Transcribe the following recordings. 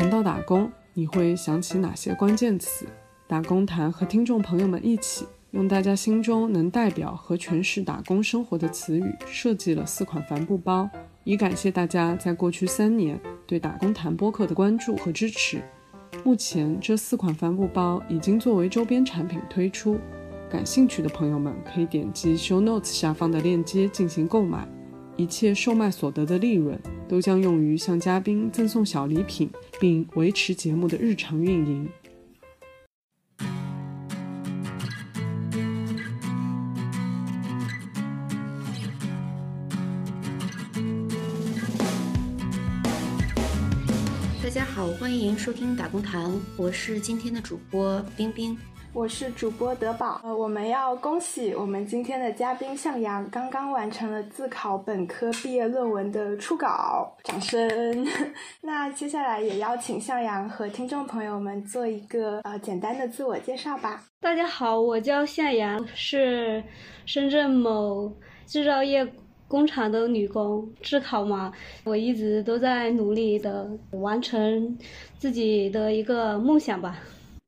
谈到打工，你会想起哪些关键词？打工谈和听众朋友们一起，用大家心中能代表和诠释打工生活的词语，设计了四款帆布包，以感谢大家在过去三年对打工谈播客的关注和支持。目前这四款帆布包已经作为周边产品推出，感兴趣的朋友们可以点击 show notes 下方的链接进行购买。一切售卖所得的利润都将用于向嘉宾赠送小礼品，并维持节目的日常运营。大家好，欢迎收听打工谈，我是今天的主播冰冰。我是主播德宝，呃，我们要恭喜我们今天的嘉宾向阳刚刚完成了自考本科毕业论文的初稿，掌声。那接下来也邀请向阳和听众朋友们做一个呃简单的自我介绍吧。大家好，我叫向阳，是深圳某制造业工厂的女工。自考嘛，我一直都在努力的完成自己的一个梦想吧。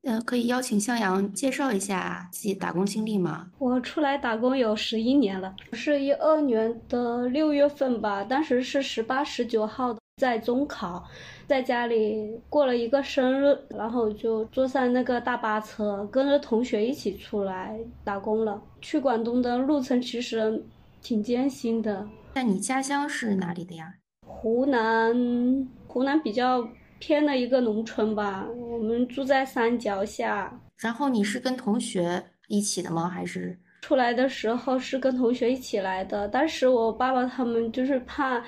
呃，可以邀请向阳介绍一下自己打工经历吗？我出来打工有十一年了，是一二年的六月份吧，当时是十八、十九号在中考，在家里过了一个生日，然后就坐上那个大巴车，跟着同学一起出来打工了。去广东的路程其实挺艰辛的。那你家乡是哪里的呀？湖南，湖南比较。偏的一个农村吧，我们住在山脚下。然后你是跟同学一起的吗？还是出来的时候是跟同学一起来的？当时我爸爸他们就是怕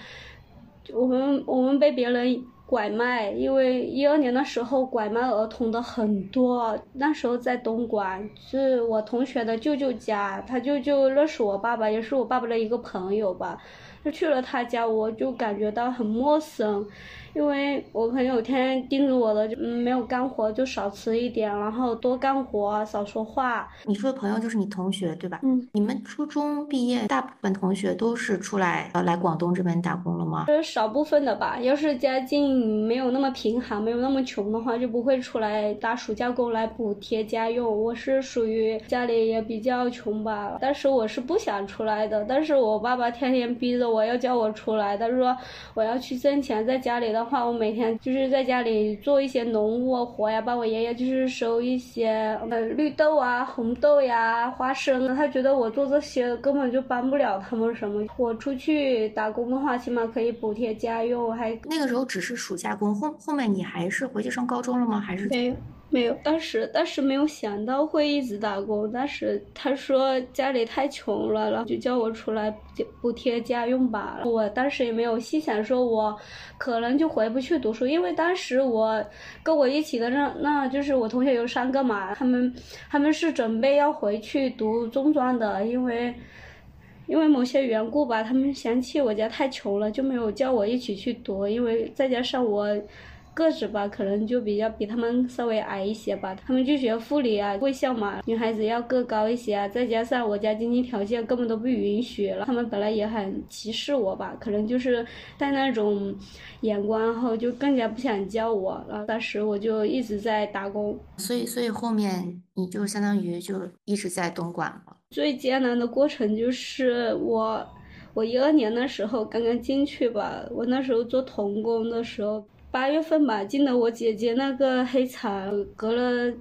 我们我们被别人拐卖，因为一二年的时候拐卖儿童的很多。那时候在东莞，是我同学的舅舅家，他舅舅认识我爸爸，也是我爸爸的一个朋友吧。就去了他家，我就感觉到很陌生。因为我朋友天天叮嘱我的，就没有干活就少吃一点，然后多干活少说话。你说的朋友就是你同学对吧？嗯。你们初中毕业，大部分同学都是出来呃来广东这边打工了吗？是少部分的吧。要是家境没有那么贫寒，没有那么穷的话，就不会出来打暑假工来补贴家用。我是属于家里也比较穷吧，但是我是不想出来的。但是我爸爸天天逼着我要叫我出来，他说我要去挣钱，在家里的。话我每天就是在家里做一些农务活呀，帮我爷爷就是收一些呃绿豆啊、红豆呀、花生啊。他觉得我做这些根本就帮不了他们什么。我出去打工的话，起码可以补贴家用，还那个时候只是暑假工，后后面你还是回去上高中了吗？还是没？没有，当时当时没有想到会一直打工。当时他说家里太穷了，然后就叫我出来补贴家用吧。我当时也没有细想，说我可能就回不去读书，因为当时我跟我一起的那那就是我同学有三个嘛，他们他们是准备要回去读中专的，因为因为某些缘故吧，他们嫌弃我家太穷了，就没有叫我一起去读，因为再加上我。个子吧，可能就比较比他们稍微矮一些吧。他们就学护理啊、卫校嘛，女孩子要个高一些啊。再加上我家经济条件根本都不允许了，他们本来也很歧视我吧，可能就是带那种眼光后，就更加不想教我。然后当时我就一直在打工，所以所以后面你就相当于就一直在东莞了。最艰难的过程就是我，我一二年的时候刚刚进去吧，我那时候做童工的时候。八月份吧，进了我姐姐那个黑厂，隔了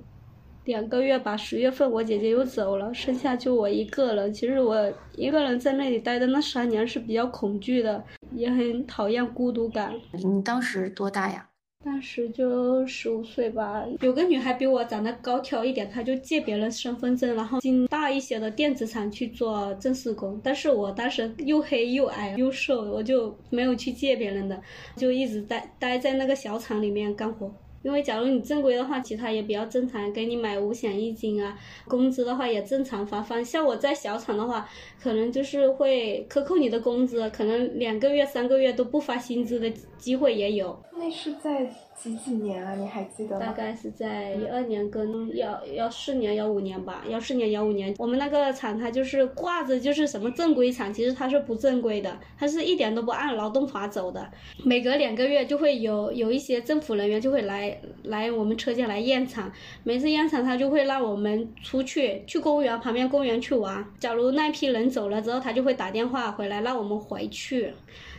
两个月吧，十月份我姐姐又走了，剩下就我一个人。其实我一个人在那里待的那三年是比较恐惧的，也很讨厌孤独感。你当时多大呀？当时就十五岁吧，有个女孩比我长得高挑一点，她就借别人身份证，然后进大一些的电子厂去做正式工。但是我当时又黑又矮又瘦，我就没有去借别人的，就一直待待在那个小厂里面干活。因为假如你正规的话，其他也比较正常，给你买五险一金啊，工资的话也正常发放。像我在小厂的话，可能就是会克扣你的工资，可能两个月、三个月都不发薪资的机会也有。那是在几几年啊？你还记得吗？大概是在一二年跟幺幺四年、幺五年吧，幺四年、幺五年，我们那个厂它就是挂着就是什么正规厂，其实它是不正规的，它是一点都不按劳动法走的。每隔两个月就会有有一些政府人员就会来来我们车间来验厂，每次验厂他就会让我们出去去公园旁边公园去玩。假如那批人走了之后，他就会打电话回来让我们回去。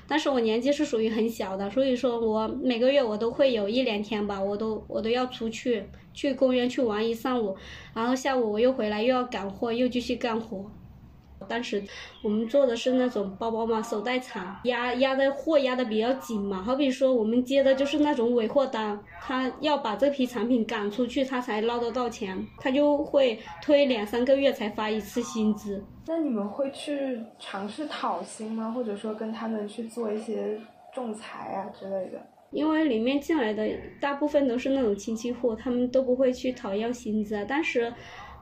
但是我年纪是属于很小的，所以说我每个月我都会有一两天吧，我都我都要出去去公园去玩一上午，然后下午我又回来又要赶货，又继续干活。当时我们做的是那种包包嘛，手袋厂，压压的货压的比较紧嘛。好比说我们接的就是那种尾货单，他要把这批产品赶出去，他才捞得到钱，他就会推两三个月才发一次薪资。那你们会去尝试讨薪吗？或者说跟他们去做一些仲裁啊之类的？因为里面进来的大部分都是那种亲戚户，他们都不会去讨要薪资啊。但是。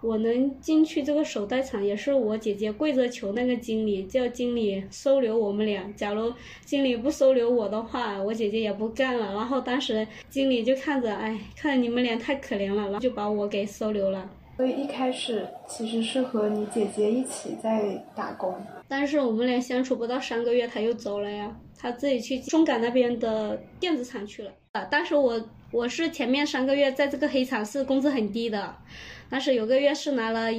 我能进去这个手袋厂，也是我姐姐跪着求那个经理，叫经理收留我们俩。假如经理不收留我的话，我姐姐也不干了。然后当时经理就看着，哎，看你们俩太可怜了，然后就把我给收留了。所以一开始其实是和你姐姐一起在打工，但是我们俩相处不到三个月，他又走了呀，他自己去中港那边的电子厂去了。啊，当时我我是前面三个月在这个黑厂是工资很低的。但是有个月是拿了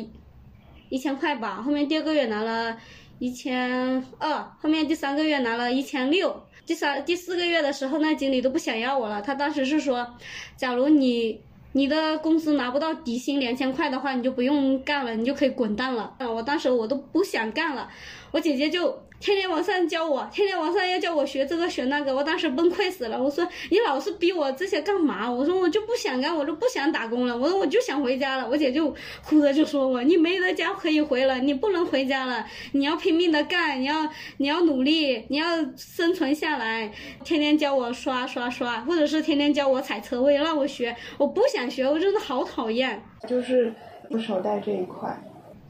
一千块吧，后面第二个月拿了一千二，后面第三个月拿了一千六，第三第四个月的时候，那经理都不想要我了。他当时是说，假如你你的工资拿不到底薪两千块的话，你就不用干了，你就可以滚蛋了。啊，我当时我都不想干了，我姐姐就。天天晚上教我，天天晚上要教我学这个学那个，我当时崩溃死了。我说你老是逼我这些干嘛？我说我就不想干，我就不想打工了。我说我就想回家了。我姐就哭着就说我，你没得家可以回了，你不能回家了，你要拼命的干，你要你要努力，你要生存下来。天天教我刷刷刷，或者是天天教我踩车位让我学，我不想学，我真的好讨厌。就是手袋这一块，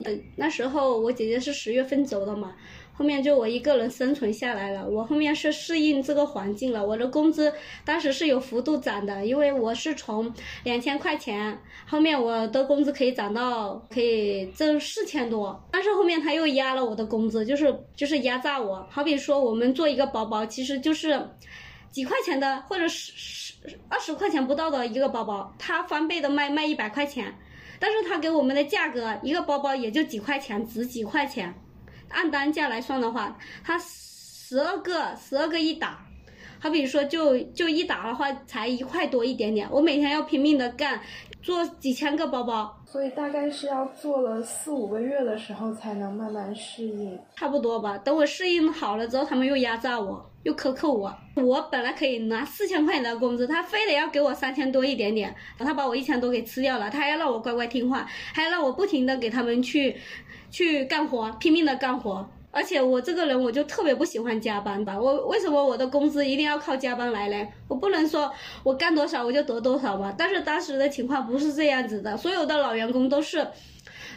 嗯，那时候我姐姐是十月份走的嘛。后面就我一个人生存下来了，我后面是适应这个环境了。我的工资当时是有幅度涨的，因为我是从两千块钱，后面我的工资可以涨到可以挣四千多。但是后面他又压了我的工资，就是就是压榨我。好比说我们做一个包包，其实就是几块钱的，或者十十二十块钱不到的一个包包，他翻倍的卖卖一百块钱，但是他给我们的价格一个包包也就几块钱，值几块钱。按单价来算的话，它十二个十二个一打，好比说就就一打的话才一块多一点点。我每天要拼命的干，做几千个包包，所以大概是要做了四五个月的时候才能慢慢适应，差不多吧。等我适应好了之后，他们又压榨我，又克扣我。我本来可以拿四千块钱的工资，他非得要给我三千多一点点，他把我一千多给吃掉了，他还要让我乖乖听话，还要让我不停的给他们去。去干活，拼命的干活，而且我这个人我就特别不喜欢加班吧。我为什么我的工资一定要靠加班来嘞？我不能说我干多少我就得多少吧。但是当时的情况不是这样子的，所有的老员工都是。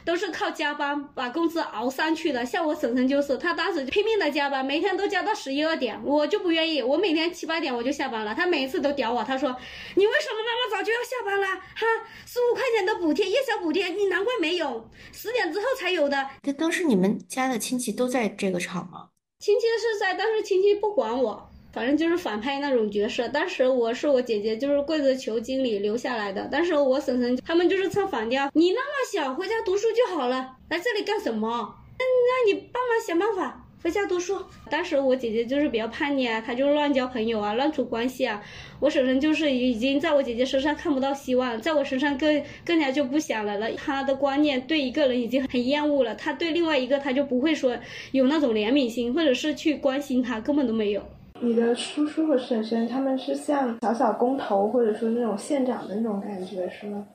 都是靠加班把工资熬上去的，像我婶婶就是，她当时拼命的加班，每天都加到十一二点，我就不愿意，我每天七八点我就下班了，她每一次都屌我，她说你为什么那么早就要下班了？哈，十五块钱的补贴，夜宵补贴，你难怪没有，十点之后才有的。那当时你们家的亲戚都在这个厂吗？亲戚是在，但是亲戚不管我。反正就是反派那种角色。当时我是我姐姐，就是跪着求经理留下来的。但是我婶婶他们就是唱反调，你那么小，回家读书就好了，来这里干什么？那那你帮忙想办法回家读书。当时我姐姐就是比较叛逆啊，她就乱交朋友啊，乱处关系啊。我婶婶就是已经在我姐姐身上看不到希望，在我身上更更加就不想来了。她的观念对一个人已经很厌恶了，她对另外一个她就不会说有那种怜悯心，或者是去关心他，根本都没有。你的叔叔和婶婶他们是像小小工头，或者说那种县长的那种感觉，是吗？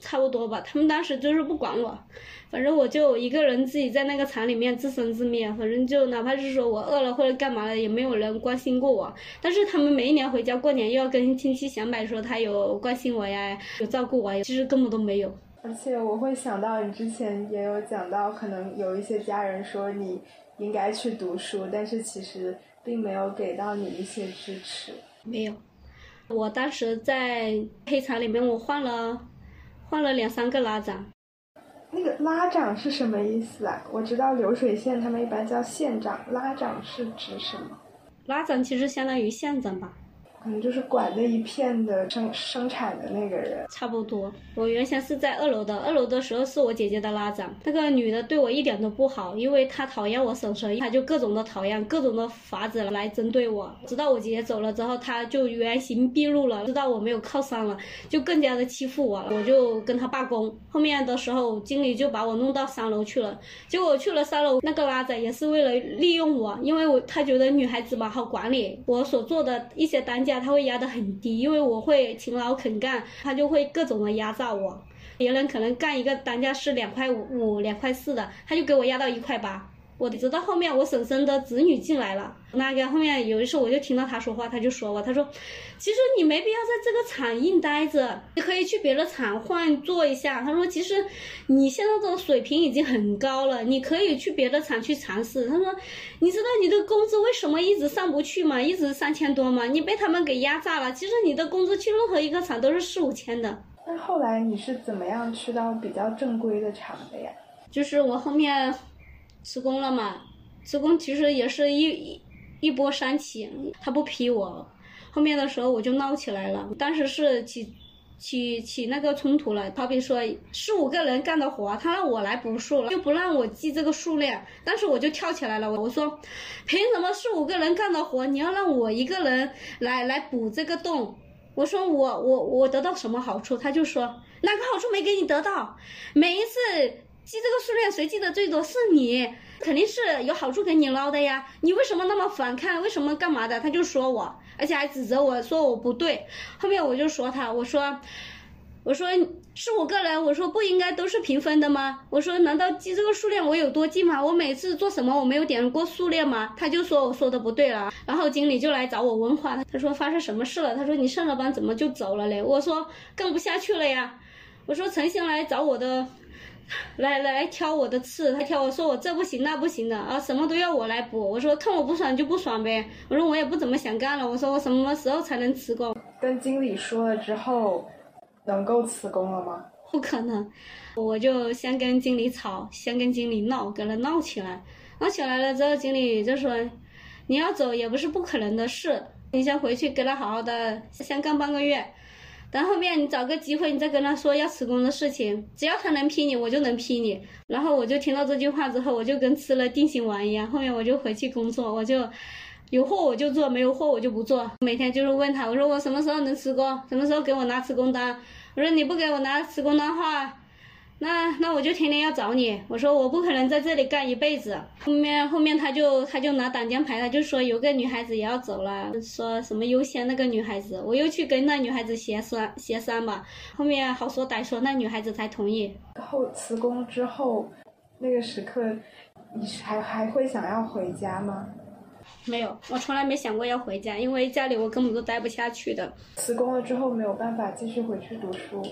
差不多吧。他们当时就是不管我，反正我就一个人自己在那个厂里面自生自灭。反正就哪怕是说我饿了或者干嘛了，也没有人关心过我。但是他们每一年回家过年，又要跟亲戚显摆说他有关心我呀，有照顾我，其实根本都没有。而且我会想到你之前也有讲到，可能有一些家人说你应该去读书，但是其实。并没有给到你一些支持，没有，我当时在黑茶里面，我换了换了两三个拉长。那个拉长是什么意思啊？我知道流水线他们一般叫线长，拉长是指什么？拉长其实相当于线长吧。可能就是管这一片的生生产的那个人，差不多。我原先是在二楼的，二楼的时候是我姐姐的拉长，那个女的对我一点都不好，因为她讨厌我婶婶，她就各种的讨厌，各种的法子来针对我。直到我姐姐走了之后，她就原形毕露了，知道我没有靠山了，就更加的欺负我了，我就跟她罢工。后面的时候，经理就把我弄到三楼去了，结果我去了三楼，那个拉长也是为了利用我，因为我他觉得女孩子嘛好管理，我所做的一些单价。他会压得很低，因为我会勤劳肯干，他就会各种的压榨我。别人可能干一个单价是两块五、两块四的，他就给我压到一块八。我直到后面我婶婶的子女进来了，那个后面有一次我就听到他说话，他就说我，他说，其实你没必要在这个厂硬待着，你可以去别的厂换做一下。他说，其实你现在这个水平已经很高了，你可以去别的厂去尝试。他说，你知道你的工资为什么一直上不去吗？一直三千多吗？你被他们给压榨了。其实你的工资去任何一个厂都是四五千的。那后来你是怎么样去到比较正规的厂的呀？就是我后面。辞工了嘛？辞工其实也是一一一波三起，他不批我，后面的时候我就闹起来了。当时是起起起那个冲突了，好比说四五个人干的活，他让我来补数了，就不让我记这个数量。当时我就跳起来了，我说凭什么四五个人干的活，你要让我一个人来来补这个洞？我说我我我得到什么好处？他就说哪个好处没给你得到？每一次。记这个数量，谁记得最多是你，肯定是有好处给你捞的呀。你为什么那么反抗？为什么干嘛的？他就说我，而且还指责我说我不对。后面我就说他，我说，我说是我个人，我说不应该都是平分的吗？我说难道记这个数量我有多记吗？我每次做什么我没有点过数量吗？他就说我说的不对了。然后经理就来找我问话，他说发生什么事了？他说你上了班怎么就走了嘞？我说干不下去了呀。我说陈星来找我的。来来来挑我的刺，他挑我说我这不行那不行的啊，什么都要我来补。我说看我不爽就不爽呗。我说我也不怎么想干了。我说我什么时候才能辞工？跟经理说了之后，能够辞工了吗？不可能，我就先跟经理吵，先跟经理闹，跟他闹起来。闹起来了之后，经理就说你要走也不是不可能的事，你先回去跟他好好的先干半个月。然后面你找个机会，你再跟他说要辞工的事情，只要他能批你，我就能批你。然后我就听到这句话之后，我就跟吃了定心丸一样。后面我就回去工作，我就有货我就做，没有货我就不做。每天就是问他，我说我什么时候能辞工，什么时候给我拿辞工单。我说你不给我拿辞工单的话。那那我就天天要找你，我说我不可能在这里干一辈子。后面后面他就他就拿挡箭牌，他就说有个女孩子也要走了，说什么优先那个女孩子，我又去跟那女孩子协商协商吧。后面好说歹说，那女孩子才同意。后辞工之后，那个时刻，你还还会想要回家吗？没有，我从来没想过要回家，因为家里我根本都待不下去的。辞工了之后没有办法继续回去读书。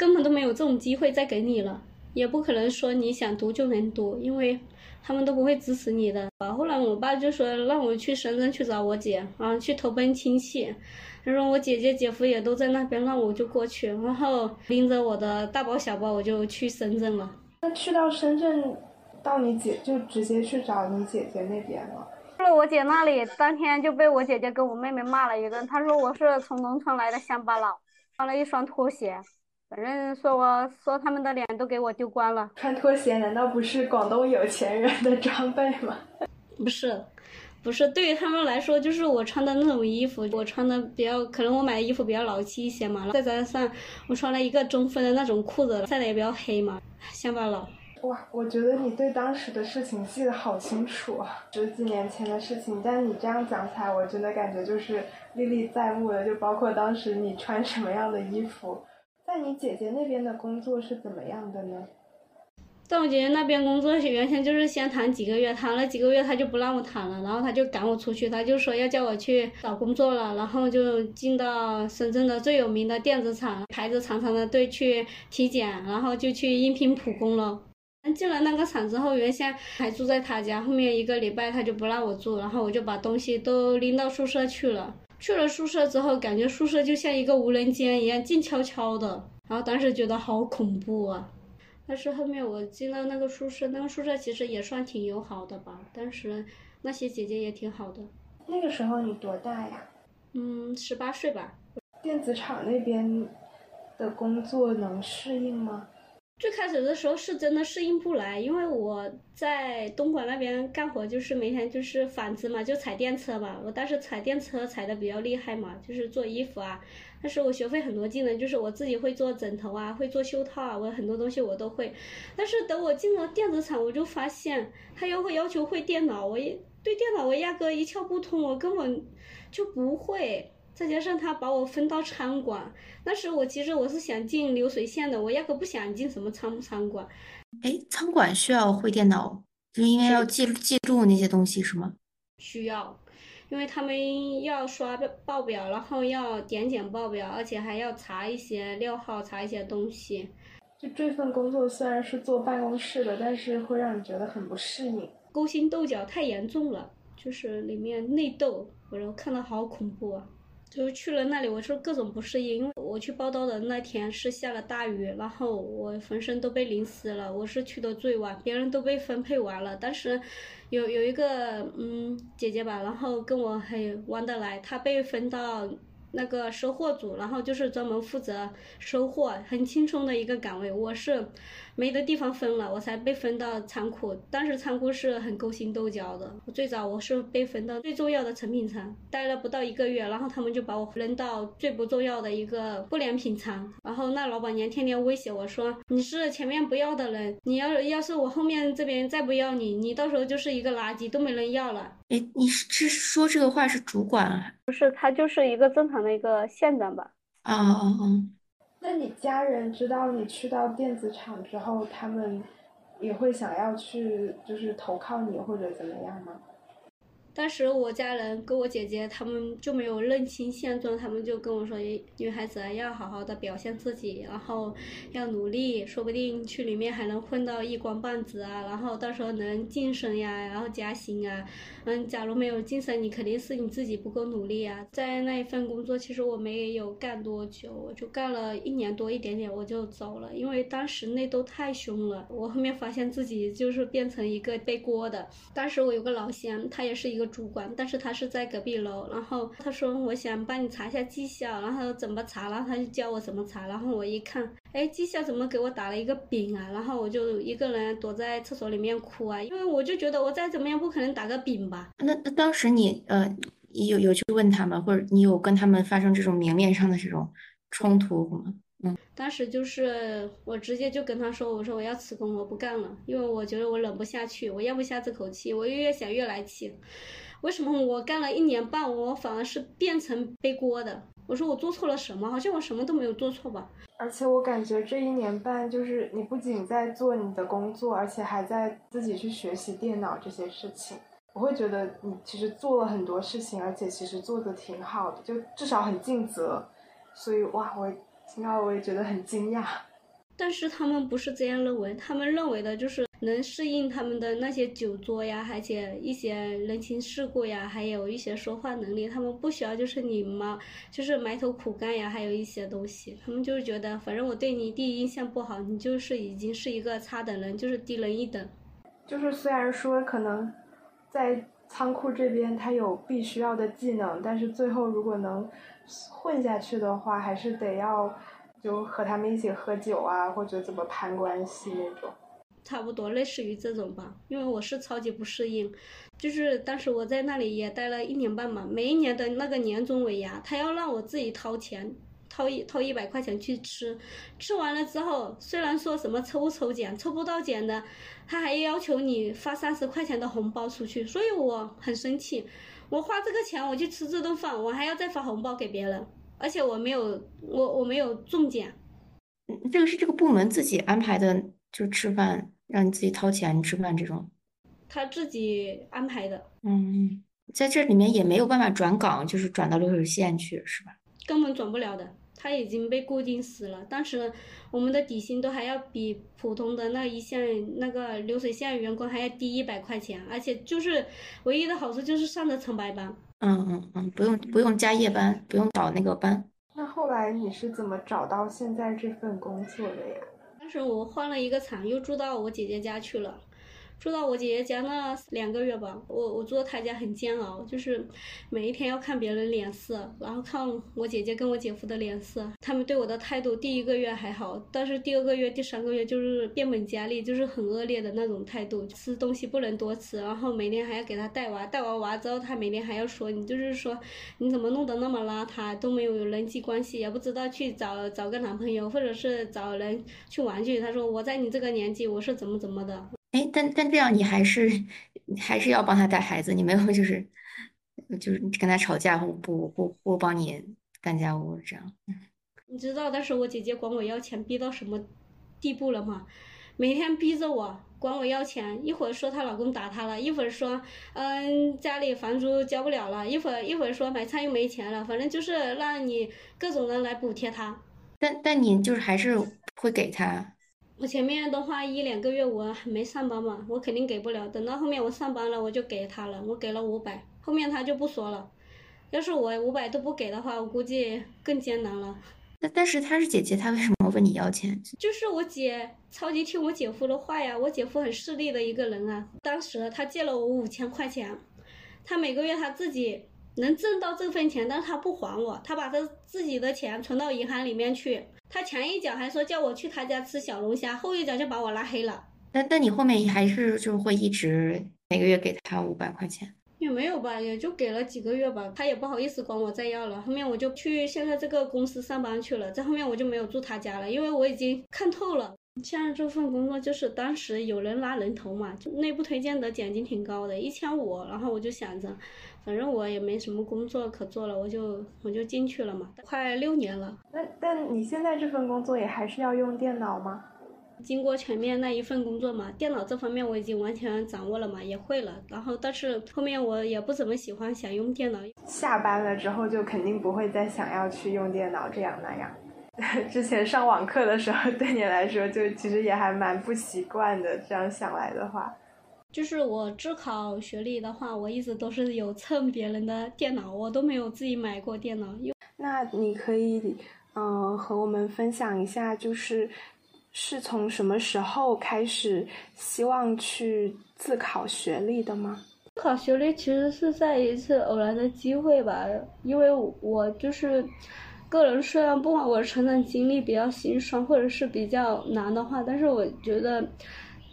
根本都没有这种机会再给你了，也不可能说你想读就能读，因为他们都不会支持你的。啊后来我爸就说让我去深圳去找我姐，啊，去投奔亲戚。他说我姐姐姐夫也都在那边，那我就过去。然后拎着我的大包小包，我就去深圳了。那去到深圳，到你姐就直接去找你姐姐那边了。去了我姐那里，当天就被我姐姐跟我妹妹骂了一顿。她说我是从农村来的乡巴佬，穿了一双拖鞋。反正说我说他们的脸都给我丢光了。穿拖鞋难道不是广东有钱人的装备吗？不是，不是，对于他们来说，就是我穿的那种衣服，我穿的比较，可能我买的衣服比较老气一些嘛。再加上我穿了一个中分的那种裤子，晒的也比较黑嘛，乡巴佬。哇，我觉得你对当时的事情记得好清楚啊，十几年前的事情。但你这样讲起来，我真的感觉就是历历在目的，就包括当时你穿什么样的衣服。在你姐姐那边的工作是怎么样的呢？在我姐姐那边工作是，原先就是先谈几个月，谈了几个月他就不让我谈了，然后他就赶我出去，他就说要叫我去找工作了，然后就进到深圳的最有名的电子厂，排着长长的队去体检，然后就去应聘普工了。进了那个厂之后，原先还住在他家，后面一个礼拜他就不让我住，然后我就把东西都拎到宿舍去了。去了宿舍之后，感觉宿舍就像一个无人间一样，静悄悄的。然后当时觉得好恐怖啊！但是后面我进到那个宿舍，那个宿舍其实也算挺友好的吧。当时那些姐姐也挺好的。那个时候你多大呀？嗯，十八岁吧。电子厂那边的工作能适应吗？最开始的时候是真的适应不来，因为我在东莞那边干活，就是每天就是纺织嘛，就踩电车嘛。我当时踩电车踩的比较厉害嘛，就是做衣服啊。但是我学会很多技能，就是我自己会做枕头啊，会做袖套啊，我很多东西我都会。但是等我进了电子厂，我就发现他又会要求会电脑，我也对电脑我压根一窍不通，我根本就不会。再加上他把我分到餐馆，那时我其实我是想进流水线的，我压根不想进什么餐餐馆。哎，餐馆需要会电脑，就因为要记记录那些东西是吗？需要，因为他们要刷报表，然后要点检报表，而且还要查一些料号，查一些东西。就这份工作虽然是坐办公室的，但是会让你觉得很不适应，勾心斗角太严重了，就是里面内斗，我看到好恐怖啊。就去了那里，我就各种不适应。因为我去报道的那天是下了大雨，然后我浑身都被淋湿了。我是去的最晚，别人都被分配完了。但是有有一个嗯姐姐吧，然后跟我很玩得来，她被分到那个收货组，然后就是专门负责收货，很轻松的一个岗位。我是。没得地方分了，我才被分到仓库。当时仓库是很勾心斗角的。我最早我是被分到最重要的成品仓，待了不到一个月，然后他们就把我扔到最不重要的一个不良品仓。然后那老板娘天天威胁我说：“你是前面不要的人，你要要是我后面这边再不要你，你到时候就是一个垃圾，都没人要了。”哎，你是说这个话是主管啊？不是，他就是一个正常的一个县长吧？啊啊啊！那你家人知道你去到电子厂之后，他们也会想要去，就是投靠你或者怎么样吗？当时我家人跟我姐姐他们就没有认清现状，他们就跟我说：“女孩子要好好的表现自己，然后要努力，说不定去里面还能混到一官半职啊，然后到时候能晋升呀，然后加薪啊。嗯，假如没有晋升，你肯定是你自己不够努力啊。”在那一份工作，其实我没有干多久，我就干了一年多一点点，我就走了，因为当时内斗太凶了。我后面发现自己就是变成一个背锅的。当时我有个老乡，他也是一个。个主管，但是他是在隔壁楼，然后他说我想帮你查一下绩效，然后怎么查，然后他就教我怎么查，然后我一看，哎，绩效怎么给我打了一个饼啊？然后我就一个人躲在厕所里面哭啊，因为我就觉得我再怎么样不可能打个饼吧。那那当时你呃有有去问他们，或者你有跟他们发生这种明面上的这种冲突吗？嗯，当时就是我直接就跟他说，我说我要辞工，我不干了，因为我觉得我忍不下去，我咽不下这口气，我越想越来气。为什么我干了一年半，我反而是变成背锅的？我说我做错了什么？好像我什么都没有做错吧。而且我感觉这一年半，就是你不仅在做你的工作，而且还在自己去学习电脑这些事情。我会觉得你其实做了很多事情，而且其实做的挺好的，就至少很尽责。所以哇，我听到我也觉得很惊讶。但是他们不是这样认为，他们认为的就是能适应他们的那些酒桌呀，而且一些人情世故呀，还有一些说话能力，他们不需要就是你嘛，就是埋头苦干呀，还有一些东西，他们就是觉得反正我对你第一印象不好，你就是已经是一个差等人，就是低人一等。就是虽然说可能在仓库这边他有必须要的技能，但是最后如果能混下去的话，还是得要。就和他们一起喝酒啊，或者怎么攀关系那种，差不多类似于这种吧。因为我是超级不适应，就是当时我在那里也待了一年半嘛，每一年的那个年终尾牙，他要让我自己掏钱，掏一掏一百块钱去吃，吃完了之后，虽然说什么抽抽奖，抽不到奖的，他还要求你发三十块钱的红包出去，所以我很生气，我花这个钱我去吃这顿饭，我还要再发红包给别人。而且我没有，我我没有中奖。这个是这个部门自己安排的，就吃饭让你自己掏钱吃饭这种。他自己安排的。嗯，在这里面也没有办法转岗，就是转到流水线去，是吧？根本转不了的。他已经被固定死了，当时我们的底薪都还要比普通的那一线那个流水线员工还要低一百块钱，而且就是唯一的好处就是上的成白班。嗯嗯嗯，不用不用加夜班，不用倒那个班。那后来你是怎么找到现在这份工作的呀？当时我换了一个厂，又住到我姐姐家去了。住到我姐姐家那两个月吧，我我住在她家很煎熬，就是每一天要看别人脸色，然后看我姐姐跟我姐夫的脸色，他们对我的态度，第一个月还好，但是第二个月、第三个月就是变本加厉，就是很恶劣的那种态度，吃东西不能多吃，然后每天还要给他带娃，带完娃之后，他每天还要说你，就是说你怎么弄得那么邋遢，都没有人际关系，也不知道去找找个男朋友，或者是找人去玩去。他说我在你这个年纪，我是怎么怎么的。哎，但但这样你还是还是要帮他带孩子，你没有 就是就是跟他吵架或不不不帮你干家务这样。你知道当时我姐姐管我要钱逼到什么地步了吗？每天逼着我管我要钱，一会儿说她老公打她了，一会儿说嗯家里房租交不了了，一会儿一会儿说买菜又没钱了，反正就是让你各种人来补贴她。但但你就是还是会给他。我前面的话一两个月我没上班嘛，我肯定给不了。等到后面我上班了，我就给他了，我给了五百，后面他就不说了。要是我五百都不给的话，我估计更艰难了。那但是她是姐姐，她为什么问你要钱？就是我姐超级听我姐夫的话呀，我姐夫很势利的一个人啊。当时他借了我五千块钱，他每个月他自己能挣到这份钱，但是他不还我，他把他自己的钱存到银行里面去。他前一脚还说叫我去他家吃小龙虾，后一脚就把我拉黑了。但但你后面还是就会一直每个月给他五百块钱？也没有吧，也就给了几个月吧。他也不好意思管我再要了。后面我就去现在这个公司上班去了。在后面我就没有住他家了，因为我已经看透了。现在这份工作就是当时有人拉人头嘛，就内部推荐的奖金挺高的，一千五。然后我就想着。反正我也没什么工作可做了，我就我就进去了嘛，快六年了。那但你现在这份工作也还是要用电脑吗？经过前面那一份工作嘛，电脑这方面我已经完全掌握了嘛，也会了。然后但是后面我也不怎么喜欢想用电脑。下班了之后就肯定不会再想要去用电脑这样那样。之前上网课的时候，对你来说就其实也还蛮不习惯的。这样想来的话。就是我自考学历的话，我一直都是有蹭别人的电脑，我都没有自己买过电脑。那你可以，嗯，和我们分享一下，就是是从什么时候开始希望去自考学历的吗？自考学历其实是在一次偶然的机会吧，因为我就是个人，虽然不管我成长经历比较心酸或者是比较难的话，但是我觉得。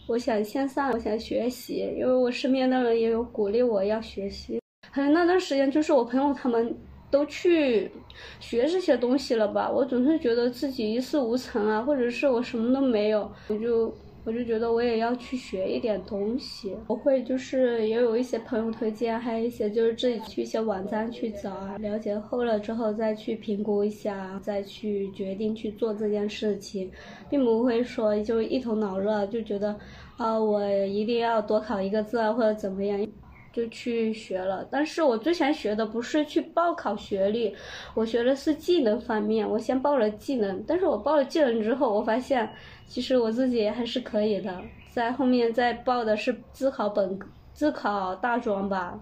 我想向上，我想学习，因为我身边的人也有鼓励我要学习。可能那段时间就是我朋友他们都去学这些东西了吧，我总是觉得自己一事无成啊，或者是我什么都没有，我就。我就觉得我也要去学一点东西，我会就是也有一些朋友推荐，还有一些就是自己去一些网站去找啊，了解后了之后再去评估一下，再去决定去做这件事情，并不会说就一头脑热就觉得，啊我一定要多考一个证啊或者怎么样，就去学了。但是我之前学的不是去报考学历，我学的是技能方面，我先报了技能，但是我报了技能之后，我发现。其实我自己还是可以的，在后面再报的是自考本自考大专吧。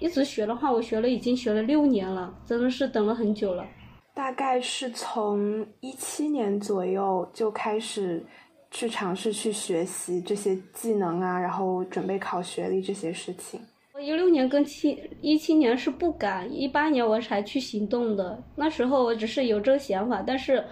一直学的话，我学了已经学了六年了，真的是等了很久了。大概是从一七年左右就开始去尝试去学习这些技能啊，然后准备考学历这些事情。我一六年跟七一七年是不敢，一八年我才去行动的。那时候我只是有这个想法，但是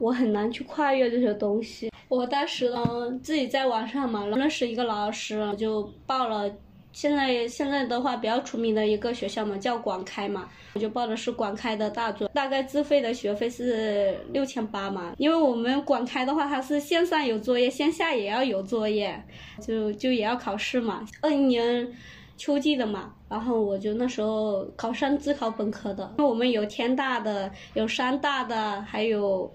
我很难去跨越这些东西。我当时呢，自己在网上嘛认识一个老师，就报了。现在现在的话比较出名的一个学校嘛，叫广开嘛，我就报的是广开的大专，大概自费的学费是六千八嘛。因为我们广开的话，它是线上有作业，线下也要有作业，就就也要考试嘛。二一年秋季的嘛，然后我就那时候考上自考本科的，那我们有天大的，有山大的，还有。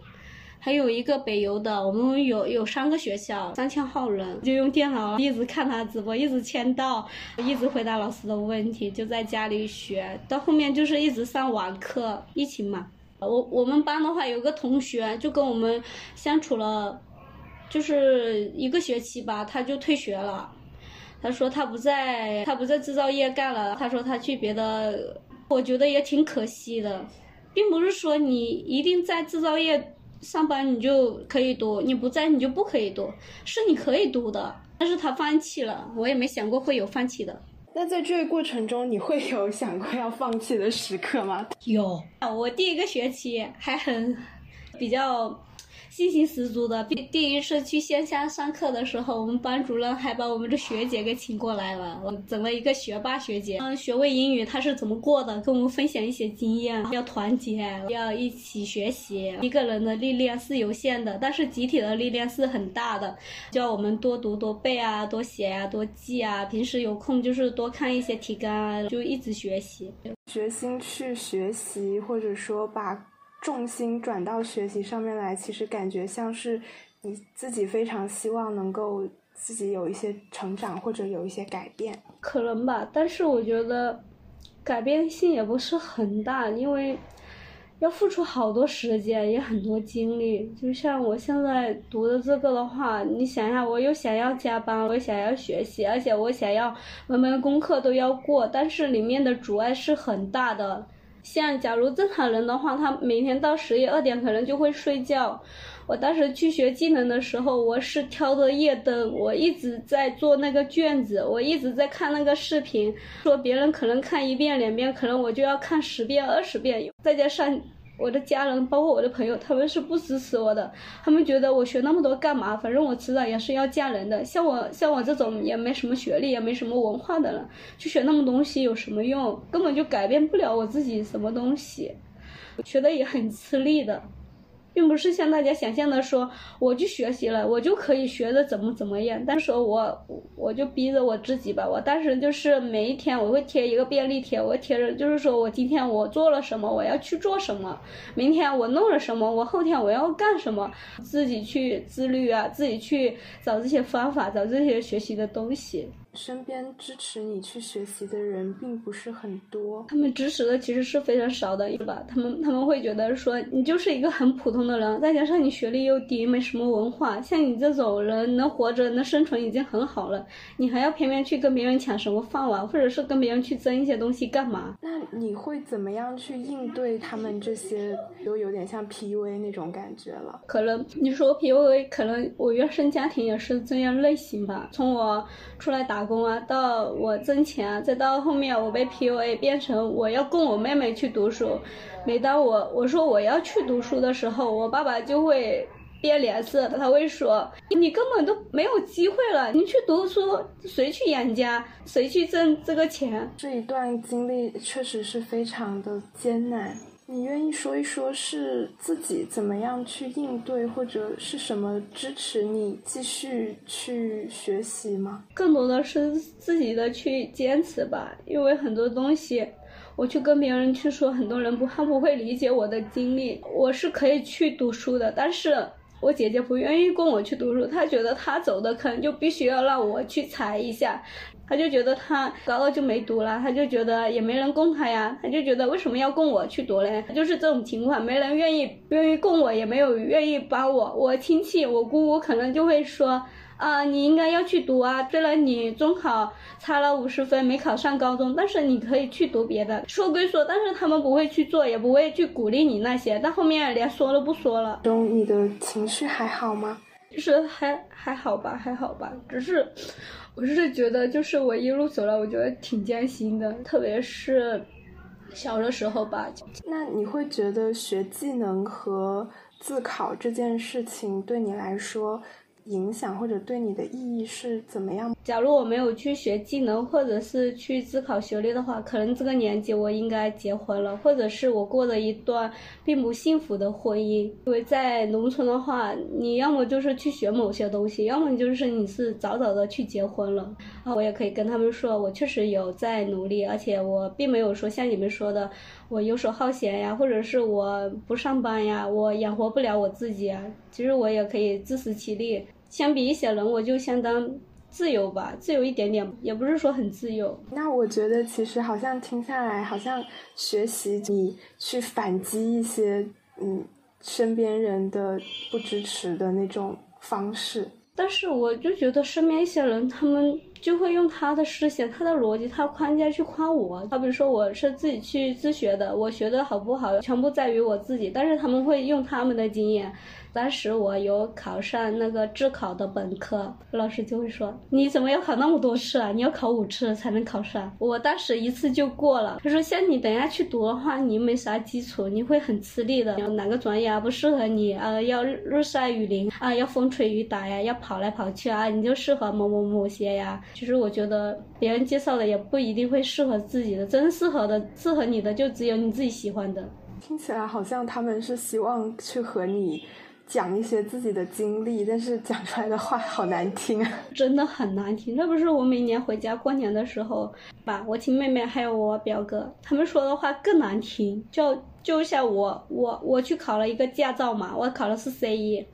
还有一个北邮的，我们有有三个学校，三千号人，就用电脑一直看他直播，一直签到，一直回答老师的问题，就在家里学。到后面就是一直上网课，疫情嘛，我我们班的话，有个同学就跟我们相处了，就是一个学期吧，他就退学了。他说他不在，他不在制造业干了。他说他去别的，我觉得也挺可惜的，并不是说你一定在制造业上班你就可以读，你不在你就不可以读，是你可以读的。但是他放弃了，我也没想过会有放弃的。那在这个过程中，你会有想过要放弃的时刻吗？有，我第一个学期还很比较。信心十足的。第第一次去线下上课的时候，我们班主任还把我们的学姐给请过来了，我整了一个学霸学姐。嗯，学位英语他是怎么过的？跟我们分享一些经验。要团结，要一起学习。一个人的力量是有限的，但是集体的力量是很大的。叫我们多读多背啊，多写啊，多记啊。平时有空就是多看一些提纲啊，就一直学习。决心去学习，或者说把。重心转到学习上面来，其实感觉像是你自己非常希望能够自己有一些成长或者有一些改变，可能吧。但是我觉得改变性也不是很大，因为要付出好多时间，也很多精力。就像我现在读的这个的话，你想想，我又想要加班，我想要学习，而且我想要门门功课都要过，但是里面的阻碍是很大的。像假如正常人的话，他每天到十一二点可能就会睡觉。我当时去学技能的时候，我是挑着夜灯，我一直在做那个卷子，我一直在看那个视频。说别人可能看一遍两遍，可能我就要看十遍二十遍，再加上。我的家人，包括我的朋友，他们是不支持我的。他们觉得我学那么多干嘛？反正我迟早也是要嫁人的。像我，像我这种也没什么学历，也没什么文化的人，去学那么东西有什么用？根本就改变不了我自己什么东西，学的也很吃力的。并不是像大家想象的说，我去学习了，我就可以学的怎么怎么样。但是说我我就逼着我自己吧。我当时就是每一天我会贴一个便利贴，我贴着就是说我今天我做了什么，我要去做什么；明天我弄了什么，我后天我要干什么，自己去自律啊，自己去找这些方法，找这些学习的东西。身边支持你去学习的人并不是很多，他们支持的其实是非常少的，对吧？他们他们会觉得说你就是一个很普通的人，再加上你学历又低，没什么文化，像你这种人能活着能生存已经很好了，你还要偏偏去跟别人抢什么饭碗，或者是跟别人去争一些东西干嘛？那你会怎么样去应对他们这些，都有点像 PUA 那种感觉了？可能你说 PUA，可能我原生家庭也是这样类型吧。从我出来打。工啊，到我挣钱，再到后面我被 PUA 变成我要供我妹妹去读书。每当我我说我要去读书的时候，我爸爸就会变脸色，他会说你根本都没有机会了，你去读书谁去养家，谁去挣这个钱？这一段经历确实是非常的艰难。你愿意说一说，是自己怎么样去应对，或者是什么支持你继续去学习吗？更多的是自己的去坚持吧，因为很多东西，我去跟别人去说，很多人不他不会理解我的经历。我是可以去读书的，但是我姐姐不愿意供我去读书，她觉得她走的坑就必须要让我去踩一下。他就觉得他高二就没读了，他就觉得也没人供他呀，他就觉得为什么要供我去读嘞？就是这种情况，没人愿意愿意供我，也没有愿意帮我。我亲戚，我姑姑可能就会说啊，你应该要去读啊，虽然你中考差了五十分没考上高中，但是你可以去读别的。说归说，但是他们不会去做，也不会去鼓励你那些。但后面连说都不说了。中，你的情绪还好吗？就是还还好吧，还好吧，只是。我是觉得，就是我一路走来，我觉得挺艰辛的，特别是小的时候吧。那你会觉得学技能和自考这件事情对你来说？影响或者对你的意义是怎么样？假如我没有去学技能，或者是去自考学历的话，可能这个年纪我应该结婚了，或者是我过了一段并不幸福的婚姻。因为在农村的话，你要么就是去学某些东西，要么你就是你是早早的去结婚了。啊，我也可以跟他们说，我确实有在努力，而且我并没有说像你们说的，我游手好闲呀，或者是我不上班呀，我养活不了我自己啊。其实我也可以自食其力。相比一些人，我就相当自由吧，自由一点点，也不是说很自由。那我觉得其实好像听下来，好像学习你去反击一些嗯身边人的不支持的那种方式。但是我就觉得身边一些人，他们就会用他的思想、他的逻辑、他的框架去夸我。好比说我是自己去自学的，我学的好不好，全部在于我自己。但是他们会用他们的经验。当时我有考上那个自考的本科，老师就会说：“你怎么要考那么多次啊？你要考五次才能考上。”我当时一次就过了。他说：“像你等下去读的话，你没啥基础，你会很吃力的。哪个专业啊不适合你？呃，要日晒雨淋啊，要风吹雨打呀，要跑来跑去啊，你就适合某某某些呀。”其实我觉得别人介绍的也不一定会适合自己的，真适合的、适合你的就只有你自己喜欢的。听起来好像他们是希望去和你。讲一些自己的经历，但是讲出来的话好难听啊！真的很难听。这不是我每年回家过年的时候，吧，我亲妹妹还有我表哥，他们说的话更难听。就就像我我我去考了一个驾照嘛，我考的是 C 一，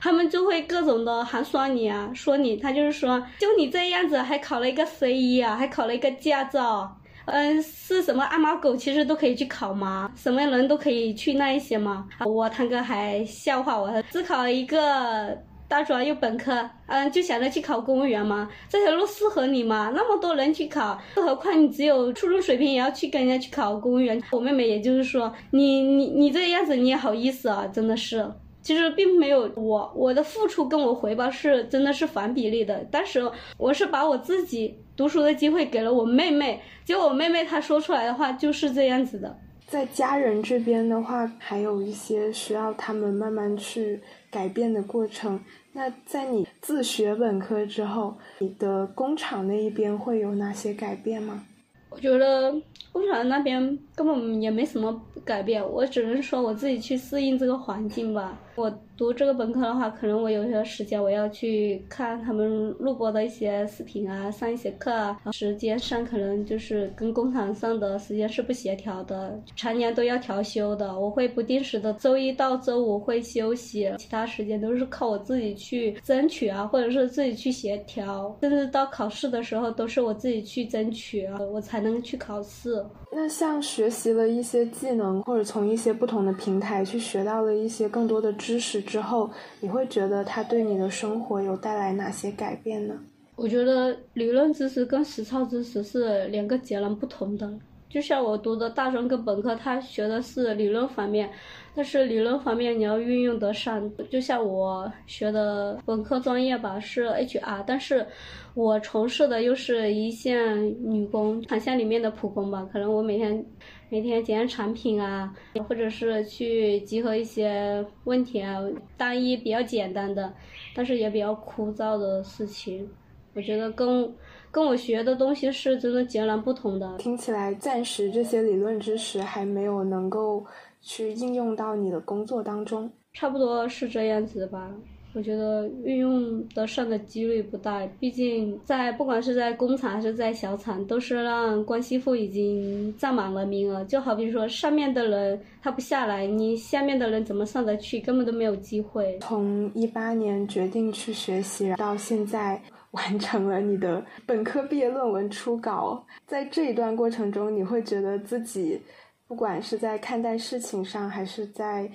他们就会各种的寒酸你啊，说你，他就是说，就你这样子还考了一个 C 一啊，还考了一个驾照。嗯，是什么阿猫狗其实都可以去考吗？什么人都可以去那一些吗？我堂哥还笑话我，只考一个大专又本科，嗯，就想着去考公务员吗？这条路适合你吗？那么多人去考，更何况你只有初中水平也要去跟人家去考公务员？我妹妹也就是说，你你你这个样子你也好意思啊？真的是，其实并没有我我的付出跟我回报是真的是反比例的，当时我是把我自己。读书的机会给了我妹妹，结果我妹妹她说出来的话就是这样子的。在家人这边的话，还有一些需要他们慢慢去改变的过程。那在你自学本科之后，你的工厂那一边会有哪些改变吗？我觉得工厂那边根本也没什么改变，我只能说我自己去适应这个环境吧。我读这个本科的话，可能我有些时间我要去看他们录播的一些视频啊，上一些课啊，时间上可能就是跟工厂上的时间是不协调的，常年都要调休的。我会不定时的周一到周五会休息，其他时间都是靠我自己去争取啊，或者是自己去协调，甚至到考试的时候都是我自己去争取啊，我才能去考试。那像学习了一些技能，或者从一些不同的平台去学到了一些更多的知。识之后，你会觉得它对你的生活有带来哪些改变呢？我觉得理论知识跟实操知识是两个截然不同的。就像我读的大专跟本科，他学的是理论方面，但是理论方面你要运用得上。就像我学的本科专业吧，是 HR，但是我从事的又是一线女工，厂线里面的普工吧，可能我每天。每天检验产品啊，或者是去集合一些问题啊，单一比较简单的，但是也比较枯燥的事情，我觉得跟跟我学的东西是真的截然不同的。听起来暂时这些理论知识还没有能够去应用到你的工作当中，差不多是这样子吧。我觉得运用得上的几率不大，毕竟在不管是在工厂还是在小厂，都是让关系户已经占满了名额。就好比说上面的人他不下来，你下面的人怎么上得去？根本都没有机会。从一八年决定去学习，到现在完成了你的本科毕业论文初稿，在这一段过程中，你会觉得自己不管是在看待事情上，还是在。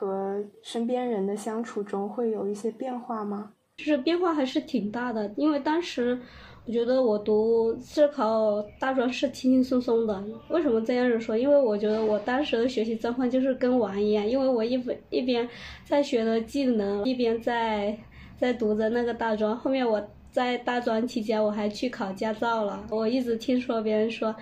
和身边人的相处中会有一些变化吗？就是变化还是挺大的，因为当时我觉得我读自考大专是轻轻松松的。为什么这样子说？因为我觉得我当时的学习状况就是跟玩一样，因为我一一边在学的技能，一边在在读着那个大专。后面我在大专期间我还去考驾照了。我一直听说别人说。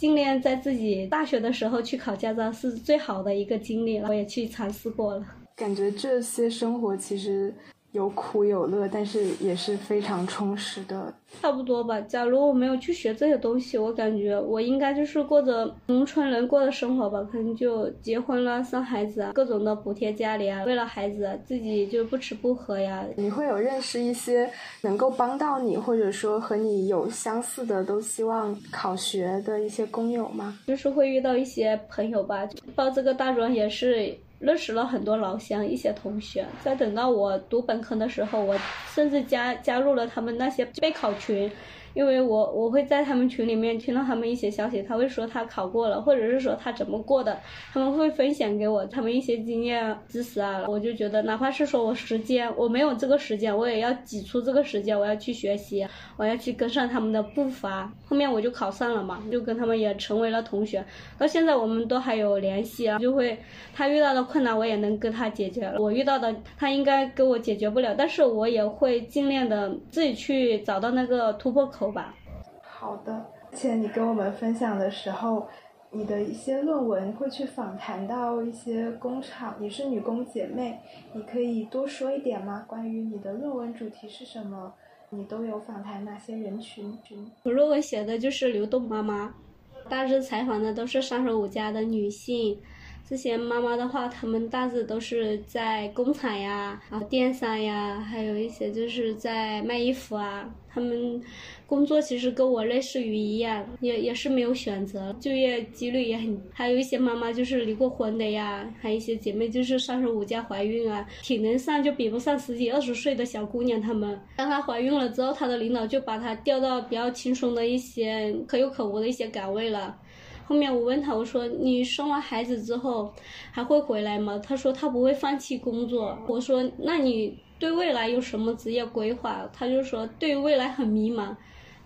尽量在自己大学的时候去考驾照是最好的一个经历了，我也去尝试过了，感觉这些生活其实。有苦有乐，但是也是非常充实的。差不多吧。假如我没有去学这些东西，我感觉我应该就是过着农村人过的生活吧。可能就结婚了、生孩子啊，各种的补贴家里啊，为了孩子自己就不吃不喝呀。你会有认识一些能够帮到你，或者说和你有相似的，都希望考学的一些工友吗？就是会遇到一些朋友吧，报这个大专也是。认识了很多老乡，一些同学。在等到我读本科的时候，我甚至加加入了他们那些备考群。因为我我会在他们群里面听到他们一些消息，他会说他考过了，或者是说他怎么过的，他们会分享给我他们一些经验知识啊，我就觉得哪怕是说我时间我没有这个时间，我也要挤出这个时间，我要去学习，我要去跟上他们的步伐。后面我就考上了嘛，就跟他们也成为了同学，到现在我们都还有联系啊，就会他遇到的困难我也能跟他解决了，我遇到的他应该给我解决不了，但是我也会尽量的自己去找到那个突破口。口吧，好的。而且你跟我们分享的时候，你的一些论文会去访谈到一些工厂，你是女工姐妹，你可以多说一点吗？关于你的论文主题是什么？你都有访谈哪些人群？我论文写的就是流动妈妈，大致采访的都是三十五家的女性。这些妈妈的话，她们大致都是在工厂呀，然后电商呀，还有一些就是在卖衣服啊。她们工作其实跟我类似于一样，也也是没有选择，就业几率也很。还有一些妈妈就是离过婚的呀，还有一些姐妹就是三十五加怀孕啊，体能上就比不上十几二十岁的小姑娘。她们当她怀孕了之后，她的领导就把她调到比较轻松的一些可有可无的一些岗位了。后面我问他，我说你生完孩子之后还会回来吗？他说他不会放弃工作。我说那你对未来有什么职业规划？他就说对未来很迷茫。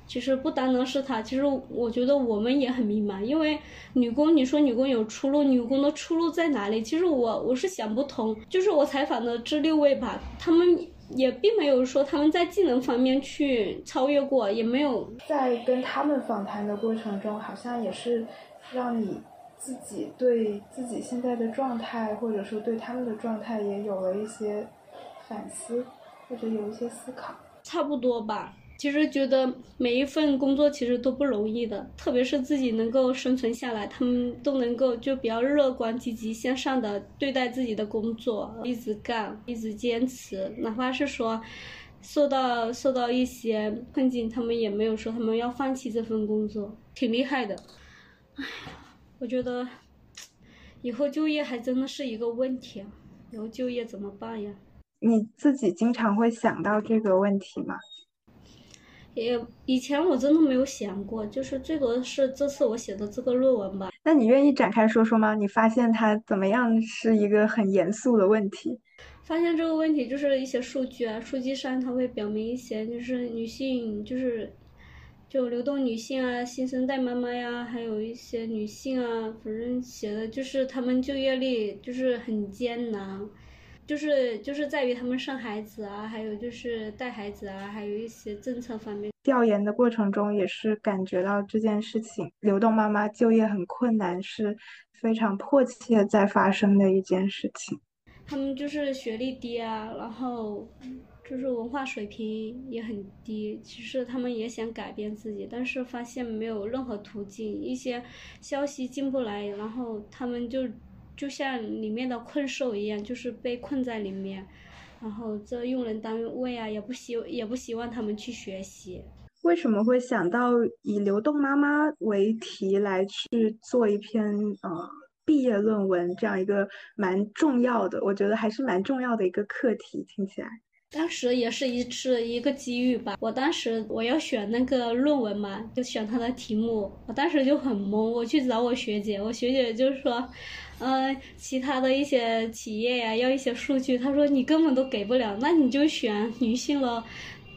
其实不单单是他，其实我觉得我们也很迷茫，因为女工，你说女工有出路，女工的出路在哪里？其实我我是想不通。就是我采访的这六位吧，他们也并没有说他们在技能方面去超越过，也没有在跟他们访谈的过程中，好像也是。让你自己对自己现在的状态，或者说对他们的状态，也有了一些反思，或者有一些思考。差不多吧。其实觉得每一份工作其实都不容易的，特别是自己能够生存下来，他们都能够就比较乐观、积极向上的对待自己的工作，一直干，一直坚持，哪怕是说受到受到一些困境，他们也没有说他们要放弃这份工作，挺厉害的。哎呀，我觉得以后就业还真的是一个问题啊！以后就业怎么办呀？你自己经常会想到这个问题吗？也以前我真的没有想过，就是最多是这次我写的这个论文吧。那你愿意展开说说吗？你发现它怎么样是一个很严肃的问题？发现这个问题就是一些数据啊，数据上它会表明一些，就是女性就是。就流动女性啊，新生代妈妈呀，还有一些女性啊，反正写的就是她们就业力就是很艰难，就是就是在于她们生孩子啊，还有就是带孩子啊，还有一些政策方面。调研的过程中也是感觉到这件事情，流动妈妈就业很困难，是非常迫切在发生的一件事情。他们就是学历低啊，然后。就是文化水平也很低，其实他们也想改变自己，但是发现没有任何途径，一些消息进不来，然后他们就就像里面的困兽一样，就是被困在里面，然后这用人单位啊也不希也不希望他们去学习。为什么会想到以流动妈妈为题来去做一篇呃毕业论文这样一个蛮重要的，我觉得还是蛮重要的一个课题，听起来。当时也是一次一个机遇吧。我当时我要选那个论文嘛，就选他的题目。我当时就很懵，我去找我学姐，我学姐就说，嗯，其他的一些企业呀要一些数据，她说你根本都给不了，那你就选女性了。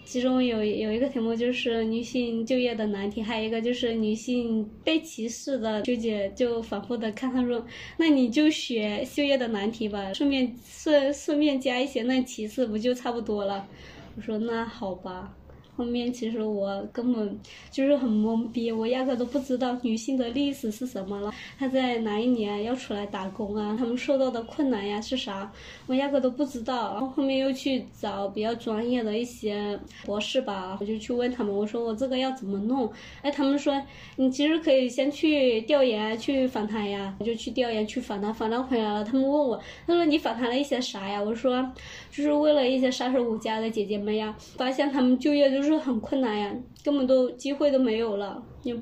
其中有有一个题目就是女性就业的难题，还有一个就是女性被歧视的纠结，就反复的看他说，那你就学就业的难题吧，顺便顺顺便加一些那歧视不就差不多了？我说那好吧。后面其实我根本就是很懵逼，我压根都不知道女性的历史是什么了，她在哪一年要出来打工啊？她们受到的困难呀是啥？我压根都不知道。然后后面又去找比较专业的一些博士吧，我就去问他们，我说我这个要怎么弄？哎，他们说你其实可以先去调研、去访谈呀。我就去调研、去访谈，访谈回来了，他们问我，他说你访谈了一些啥呀？我说就是为了一些三十五加的姐姐们呀，发现他们就业就是。是很困难呀，根本都机会都没有了，你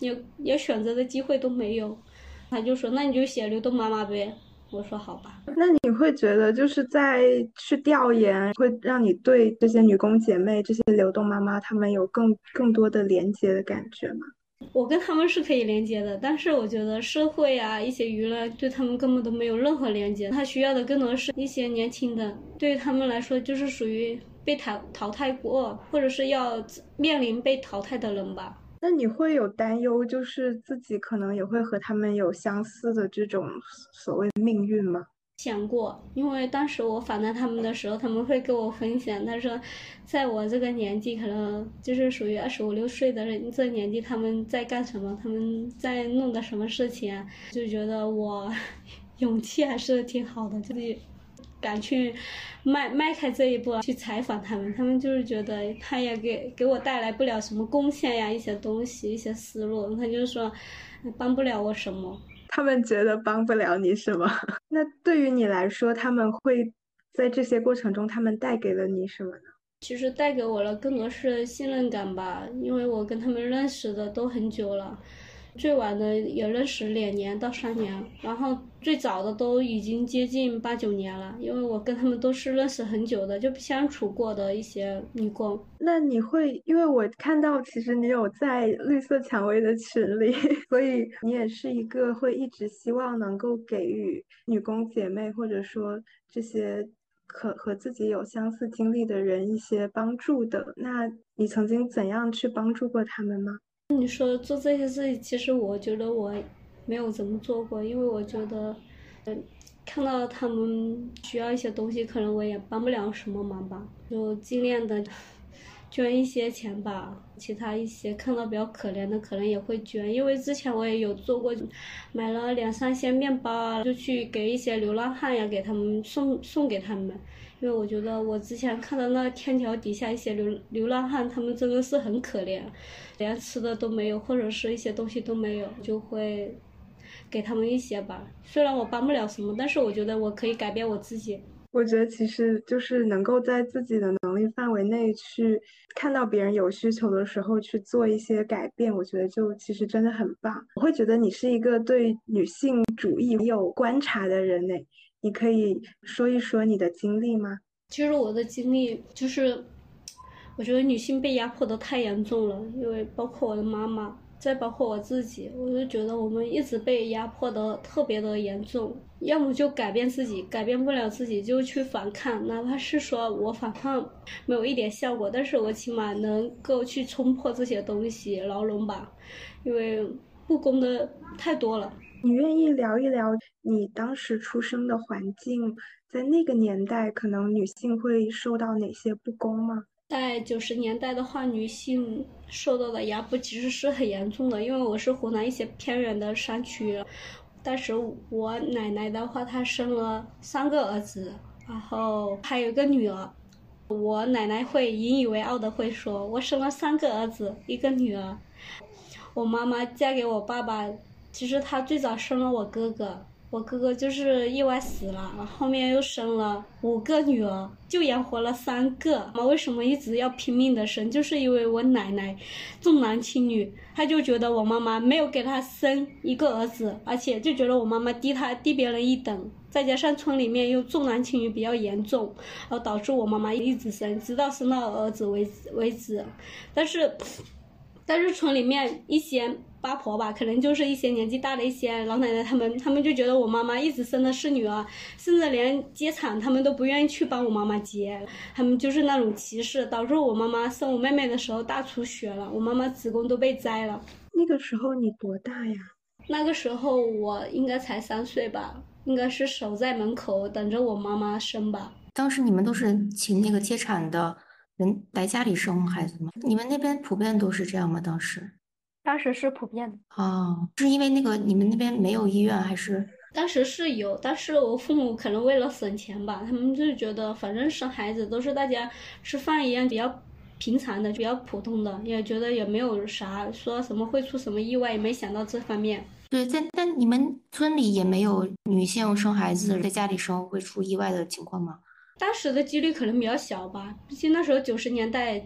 你要选择的机会都没有。他就说，那你就写流动妈妈呗。我说好吧。那你会觉得就是在去调研，会让你对这些女工姐妹、这些流动妈妈，她们有更更多的连接的感觉吗？我跟他们是可以连接的，但是我觉得社会啊，一些娱乐对他们根本都没有任何连接。他需要的更多是一些年轻的，对于他们来说就是属于被淘淘汰过，或者是要面临被淘汰的人吧。那你会有担忧，就是自己可能也会和他们有相似的这种所谓命运吗？想过，因为当时我访谈他们的时候，他们会跟我分享，他说，在我这个年纪，可能就是属于二十五六岁的人这年纪，他们在干什么？他们在弄的什么事情啊？就觉得我 勇气还是挺好的，就是。敢去迈迈开这一步去采访他们，他们就是觉得他也给给我带来不了什么贡献呀，一些东西，一些思路，他就说帮不了我什么。他们觉得帮不了你什么？那对于你来说，他们会在这些过程中，他们带给了你什么呢？其实带给我了更多是信任感吧，因为我跟他们认识的都很久了。最晚的也认识两年到三年，然后最早的都已经接近八九年了，因为我跟他们都是认识很久的，就相处过的一些女工。那你会，因为我看到其实你有在绿色蔷薇的群里，所以你也是一个会一直希望能够给予女工姐妹或者说这些可和自己有相似经历的人一些帮助的。那你曾经怎样去帮助过他们吗？你说做这些事，其实我觉得我没有怎么做过，因为我觉得，嗯，看到他们需要一些东西，可能我也帮不了什么忙吧，就尽量的捐一些钱吧。其他一些看到比较可怜的，可能也会捐，因为之前我也有做过，买了两三箱面包啊，就去给一些流浪汉呀，给他们送送给他们。因为我觉得我之前看到那天桥底下一些流流浪汉，他们真的是很可怜，连吃的都没有，或者是一些东西都没有，就会给他们一些吧。虽然我帮不了什么，但是我觉得我可以改变我自己。我觉得其实就是能够在自己的能力范围内去看到别人有需求的时候去做一些改变，我觉得就其实真的很棒。我会觉得你是一个对女性主义有观察的人呢。你可以说一说你的经历吗？其实我的经历就是，我觉得女性被压迫的太严重了，因为包括我的妈妈，再包括我自己，我就觉得我们一直被压迫的特别的严重。要么就改变自己，改变不了自己就去反抗，哪怕是说我反抗没有一点效果，但是我起码能够去冲破这些东西牢笼吧，因为不公的太多了。你愿意聊一聊你当时出生的环境，在那个年代，可能女性会受到哪些不公吗？在九十年代的话，女性受到的压迫其实是很严重的，因为我是湖南一些偏远的山区，当时我奶奶的话，她生了三个儿子，然后还有一个女儿，我奶奶会引以为傲的会说，我生了三个儿子，一个女儿，我妈妈嫁给我爸爸。其实她最早生了我哥哥，我哥哥就是意外死了，然后面又生了五个女儿，就养活了三个。我为什么一直要拼命的生？就是因为我奶奶重男轻女，她就觉得我妈妈没有给她生一个儿子，而且就觉得我妈妈低她低别人一等，再加上村里面又重男轻女比较严重，然后导致我妈妈一直生，直到生到儿子为止为止。但是，但是村里面一些。八婆吧，可能就是一些年纪大的一些老奶奶，他们他们就觉得我妈妈一直生的是女儿，甚至连接产他们都不愿意去帮我妈妈接，他们就是那种歧视，导致我妈妈生我妹妹的时候大出血了，我妈妈子宫都被摘了。那个时候你多大呀？那个时候我应该才三岁吧，应该是守在门口等着我妈妈生吧。当时你们都是请那个接产的人来家里生孩子吗？你们那边普遍都是这样吗？当时？当时是普遍的哦，是因为那个你们那边没有医院，还是当时是有，但是我父母可能为了省钱吧，他们就觉得反正生孩子都是大家吃饭一样比较平常的、比较普通的，也觉得也没有啥说什么会出什么意外，也没想到这方面。对，在但你们村里也没有女性生孩子在家里生会出意外的情况吗？当时的几率可能比较小吧，毕竟那时候九十年代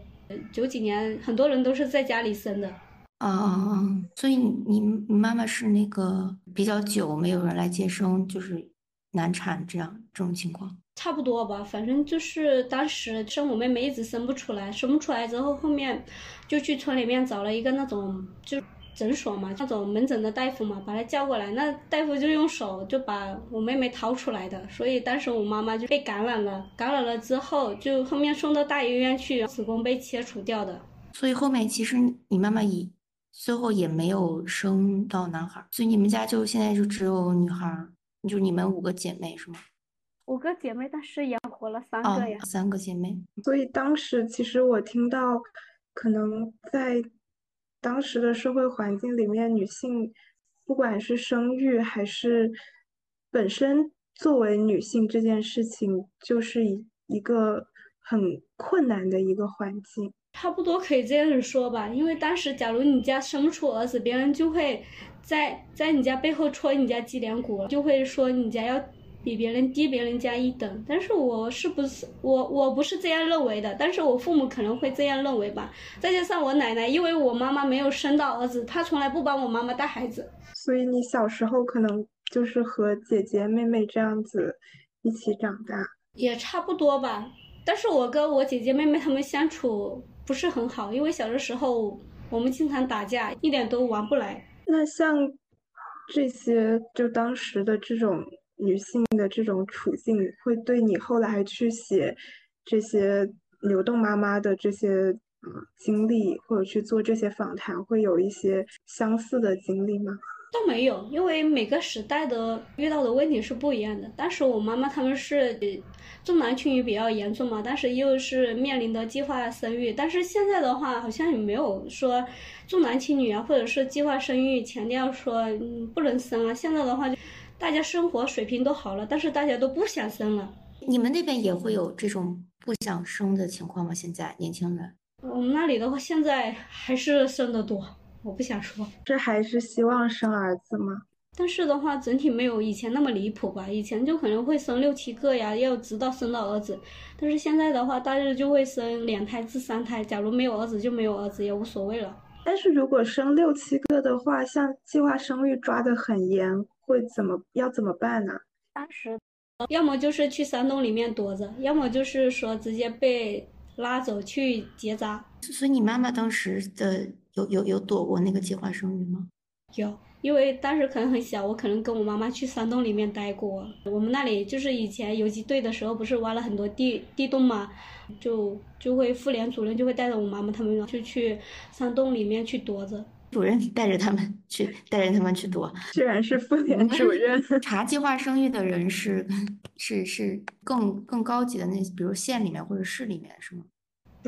九几年，很多人都是在家里生的。啊啊啊！所以你你妈妈是那个比较久没有人来接生，就是难产这样这种情况？差不多吧，反正就是当时生我妹妹一直生不出来，生不出来之后，后面就去村里面找了一个那种就诊所嘛，那种门诊的大夫嘛，把他叫过来，那大夫就用手就把我妹妹掏出来的，所以当时我妈妈就被感染了，感染了之后就后面送到大医院去，子宫被切除掉的。所以后面其实你妈妈也最后也没有生到男孩，所以你们家就现在就只有女孩，就你们五个姐妹是吗？五个姐妹，但是养活了三哦个呀。，三个姐妹。所以当时其实我听到，可能在当时的社会环境里面，女性不管是生育还是本身作为女性这件事情，就是一一个很困难的一个环境。差不多可以这样说吧，因为当时假如你家生不出儿子，别人就会在在你家背后戳你家脊梁骨，就会说你家要比别人低别人家一等。但是我是不是我我不是这样认为的，但是我父母可能会这样认为吧。再加上我奶奶，因为我妈妈没有生到儿子，她从来不帮我妈妈带孩子。所以你小时候可能就是和姐姐妹妹这样子一起长大。也差不多吧。但是我跟我姐姐妹妹她们相处不是很好，因为小的时候我们经常打架，一点都玩不来。那像这些，就当时的这种女性的这种处境，会对你后来去写这些流动妈妈的这些经历，或者去做这些访谈，会有一些相似的经历吗？倒没有，因为每个时代的遇到的问题是不一样的。当时我妈妈他们是重男轻女比较严重嘛，但是又是面临的计划生育。但是现在的话，好像也没有说重男轻女啊，或者是计划生育，强调说嗯不能生啊。现在的话就，大家生活水平都好了，但是大家都不想生了。你们那边也会有这种不想生的情况吗？现在年轻人？我们那里的话，现在还是生的多，我不想说。这还是希望生儿子吗？但是的话，整体没有以前那么离谱吧。以前就可能会生六七个呀，要直到生到儿子。但是现在的话，大致就会生两胎至三胎。假如没有儿子就没有儿子，也无所谓了。但是如果生六七个的话，像计划生育抓得很严，会怎么要怎么办呢？当时要么就是去山洞里面躲着，要么就是说直接被拉走去结扎。所以你妈妈当时的有有有躲过那个计划生育吗？有，因为当时可能很小，我可能跟我妈妈去山洞里面待过。我们那里就是以前游击队的时候，不是挖了很多地地洞嘛，就就会妇联主任就会带着我妈妈他们就去山洞里面去躲着。主任带着他们去，带着他们去读。居然是妇联主任。查计划生育的人是是是更更高级的那，比如县里面或者市里面是吗？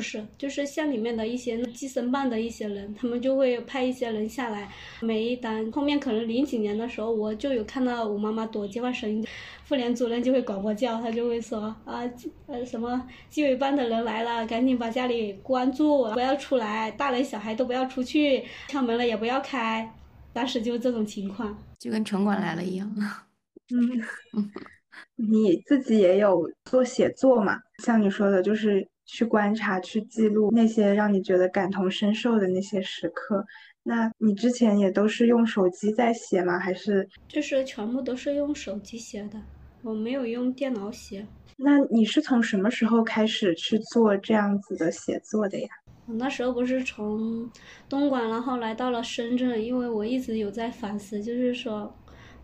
不是，就是县里面的一些计生办的一些人，他们就会派一些人下来。每一单后面可能零几年的时候，我就有看到我妈妈躲计划生育，妇联主任就会广播叫，他就会说啊，呃什么纪委办的人来了，赶紧把家里关住，不要出来，大人小孩都不要出去，敲门了也不要开。当时就这种情况。就跟城管来了一样。嗯，你自己也有做写作嘛？像你说的，就是去观察、去记录那些让你觉得感同身受的那些时刻。那你之前也都是用手机在写吗？还是就是全部都是用手机写的，我没有用电脑写。那你是从什么时候开始去做这样子的写作的呀？我那时候不是从东莞，然后来到了深圳，因为我一直有在反思，就是说，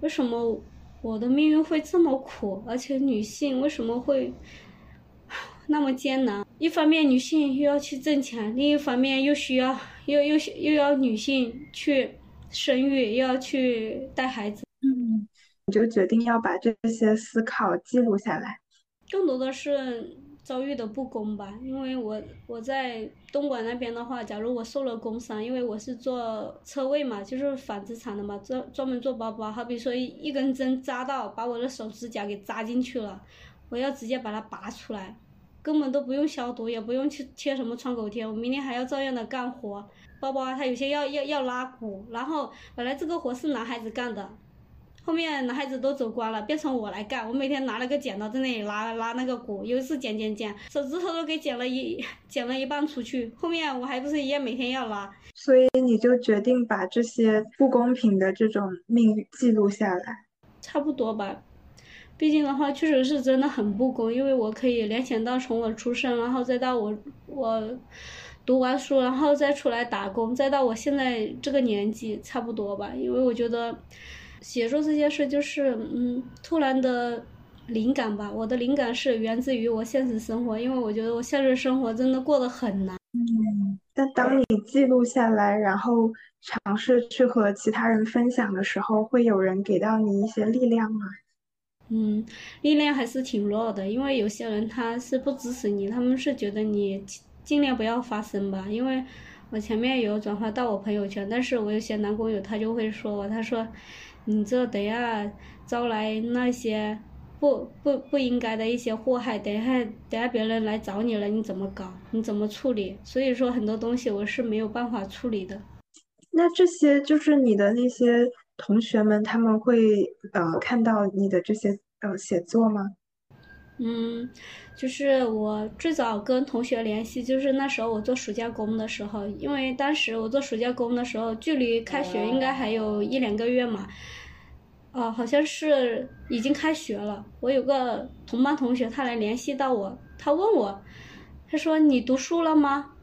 为什么我的命运会这么苦，而且女性为什么会 那么艰难？一方面女性又要去挣钱，另一方面又需要又又又要女性去生育，又要去带孩子。嗯，你就决定要把这些思考记录下来。更多的是遭遇的不公吧，因为我我在东莞那边的话，假如我受了工伤，因为我是做车位嘛，就是纺织厂的嘛，专专门做包包，好比说一一根针扎到，把我的手指甲给扎进去了，我要直接把它拔出来，根本都不用消毒，也不用去贴什么创口贴，我明天还要照样的干活。包包啊，它有些要要要拉鼓，然后本来这个活是男孩子干的。后面男孩子都走光了，变成我来干。我每天拿了个剪刀在那里拉拉那个鼓，有一次剪剪剪，手指头都给剪了一剪了一半出去。后面我还不是一样每天要拉。所以你就决定把这些不公平的这种命运记录下来。差不多吧，毕竟的话，确实是真的很不公，因为我可以联想到从我出生，然后再到我我读完书，然后再出来打工，再到我现在这个年纪，差不多吧。因为我觉得写作这件事就是嗯，突然的灵感吧。我的灵感是源自于我现实生活，因为我觉得我现实生活真的过得很难。嗯，但当你记录下来，然后尝试去和其他人分享的时候，会有人给到你一些力量吗？嗯，力量还是挺弱的，因为有些人他是不支持你，他们是觉得你尽量不要发声吧。因为我前面有转发到我朋友圈，但是我有些男工友他就会说我，他说你这等下招来那些。不不不应该的一些祸害，等下等下别人来找你了，你怎么搞？你怎么处理？所以说很多东西我是没有办法处理的。那这些就是你的那些同学们，他们会呃看到你的这些呃写作吗？嗯，就是我最早跟同学联系，就是那时候我做暑假工的时候，因为当时我做暑假工的时候，距离开学应该还有一两个月嘛。哦，好像是已经开学了。我有个同班同学，他来联系到我，他问我，他说你读书了吗？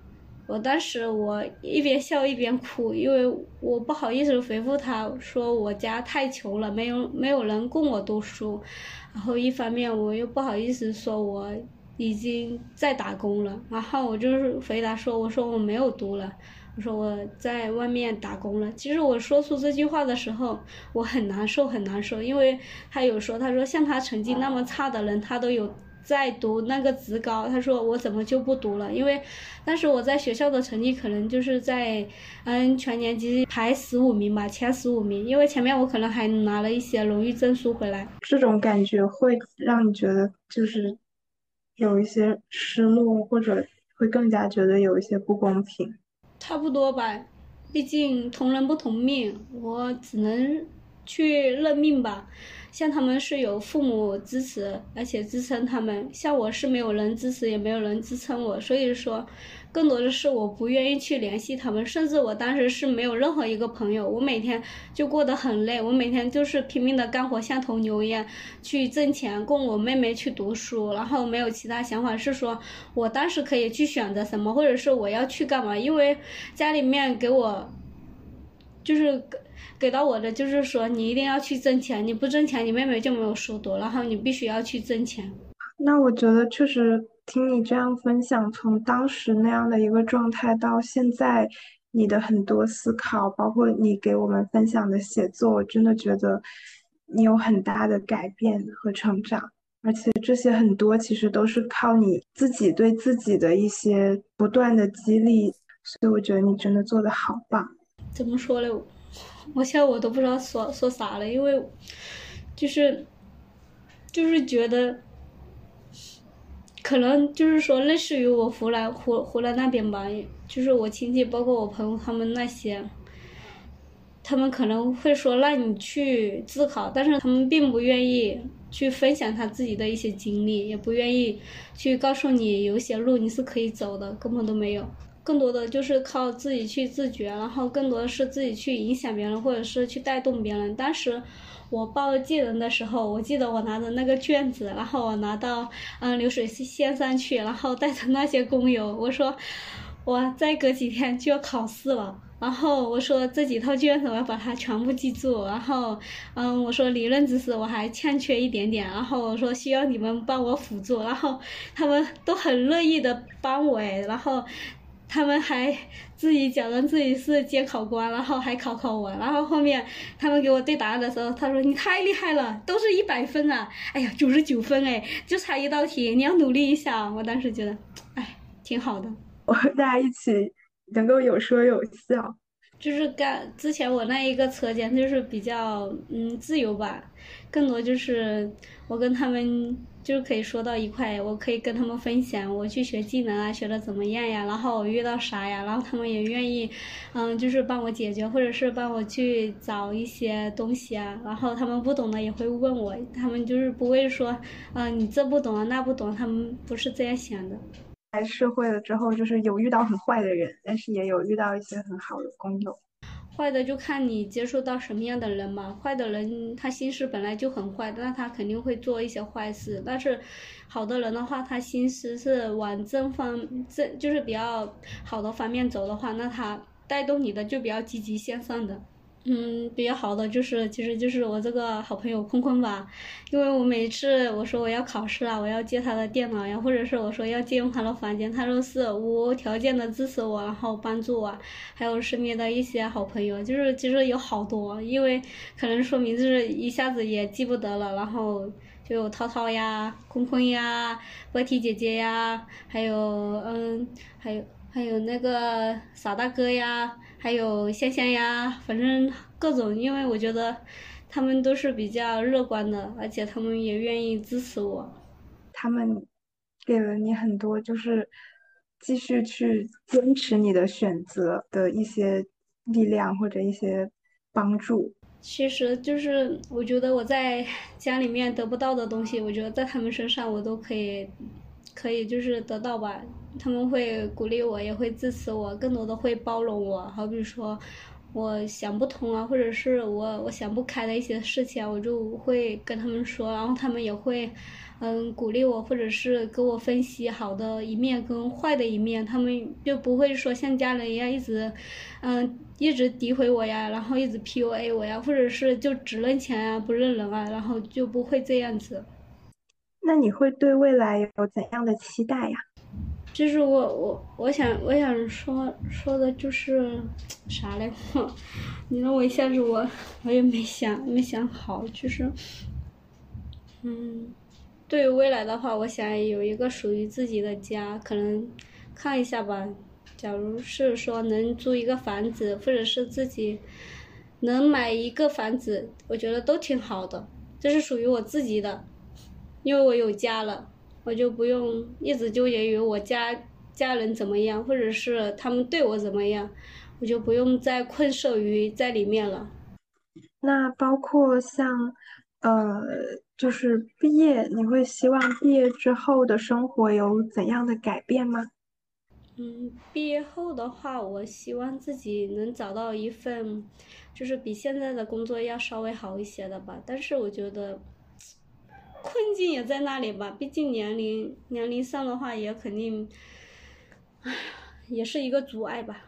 我当时我一边笑一边哭，因为我不好意思回复他说我家太穷了，没有没有人供我读书。然后一方面我又不好意思说我已经在打工了，然后我就是回答说我说我没有读了。我说我在外面打工了。其实我说出这句话的时候，我很难受，很难受，因为他有说，他说像他成绩那么差的人，他都有在读那个职高。他说我怎么就不读了？因为当时我在学校的成绩可能就是在嗯全年级排十五名吧，前十五名。因为前面我可能还拿了一些荣誉证书回来。这种感觉会让你觉得就是有一些失落，或者会更加觉得有一些不公平。差不多吧，毕竟同人不同命，我只能去认命吧。像他们是有父母支持，而且支撑他们；像我是没有人支持，也没有人支撑我，所以说。更多的是我不愿意去联系他们，甚至我当时是没有任何一个朋友，我每天就过得很累，我每天就是拼命的干活，像头牛一样去挣钱供我妹妹去读书，然后没有其他想法，是说我当时可以去选择什么，或者是我要去干嘛，因为家里面给我就是给给到我的就是说你一定要去挣钱，你不挣钱你妹妹就没有书读，然后你必须要去挣钱。那我觉得确实。听你这样分享，从当时那样的一个状态到现在，你的很多思考，包括你给我们分享的写作，我真的觉得你有很大的改变和成长，而且这些很多其实都是靠你自己对自己的一些不断的激励，所以我觉得你真的做的好棒。怎么说呢？我现在我都不知道说说啥了，因为就是就是觉得。可能就是说，类似于我湖南湖湖南那边吧，就是我亲戚，包括我朋友他们那些，他们可能会说让你去自考，但是他们并不愿意去分享他自己的一些经历，也不愿意去告诉你有些路你是可以走的，根本都没有。更多的就是靠自己去自觉，然后更多的是自己去影响别人，或者是去带动别人。当时。我报技能的时候，我记得我拿着那个卷子，然后我拿到嗯流水线上去，然后带着那些工友，我说我再隔几天就要考试了，然后我说这几套卷子我要把它全部记住，然后嗯我说理论知识我还欠缺一点点，然后我说需要你们帮我辅助，然后他们都很乐意的帮我诶，然后。他们还自己假装自己是监考官，然后还考考我，然后后面他们给我对答案的时候，他说你太厉害了，都是一百分啊！哎呀，九十九分哎，就差一道题，你要努力一下。我当时觉得，哎，挺好的。我和大家一起能够有说有笑，就是干之前我那一个车间就是比较嗯自由吧，更多就是我跟他们。就是可以说到一块，我可以跟他们分享我去学技能啊，学的怎么样呀？然后我遇到啥呀？然后他们也愿意，嗯，就是帮我解决，或者是帮我去找一些东西啊。然后他们不懂的也会问我，他们就是不会说，嗯，你这不懂啊，那不懂，他们不是这样想的。来社会了之后，就是有遇到很坏的人，但是也有遇到一些很好的工友。坏的就看你接触到什么样的人嘛。坏的人他心思本来就很坏，那他肯定会做一些坏事。但是好的人的话，他心思是往正方正，就是比较好的方面走的话，那他带动你的就比较积极向上的。嗯，比较好的就是，其实就是我这个好朋友坤坤吧，因为我每次我说我要考试了，我要借他的电脑呀，或者是我说要借用他的房间，他都是无条件的支持我，然后帮助我。还有身边的一些好朋友，就是其实有好多，因为可能说名字一下子也记不得了，然后就有涛涛呀、坤坤呀、波提姐姐呀，还有嗯，还有还有那个傻大哥呀。还有香香呀，反正各种，因为我觉得他们都是比较乐观的，而且他们也愿意支持我。他们给了你很多，就是继续去坚持你的选择的一些力量或者一些帮助。其实就是我觉得我在家里面得不到的东西，我觉得在他们身上我都可以，可以就是得到吧。他们会鼓励我，也会支持我，更多的会包容我。好比说，我想不通啊，或者是我我想不开的一些事情，我就会跟他们说，然后他们也会，嗯，鼓励我，或者是给我分析好的一面跟坏的一面。他们就不会说像家人一样一直，嗯，一直诋毁我呀，然后一直 PUA 我呀，或者是就只认钱啊，不认人啊，然后就不会这样子。那你会对未来有怎样的期待呀？就是我我我想我想说说的就是啥嘞？你让我一下子我我也没想没想好，就是嗯，对于未来的话，我想有一个属于自己的家，可能看一下吧。假如是说能租一个房子，或者是自己能买一个房子，我觉得都挺好的。这是属于我自己的，因为我有家了。我就不用一直纠结于我家家人怎么样，或者是他们对我怎么样，我就不用再困守于在里面了。那包括像，呃，就是毕业，你会希望毕业之后的生活有怎样的改变吗？嗯，毕业后的话，我希望自己能找到一份，就是比现在的工作要稍微好一些的吧。但是我觉得。困境也在那里吧，毕竟年龄年龄上的话也肯定，唉，也是一个阻碍吧。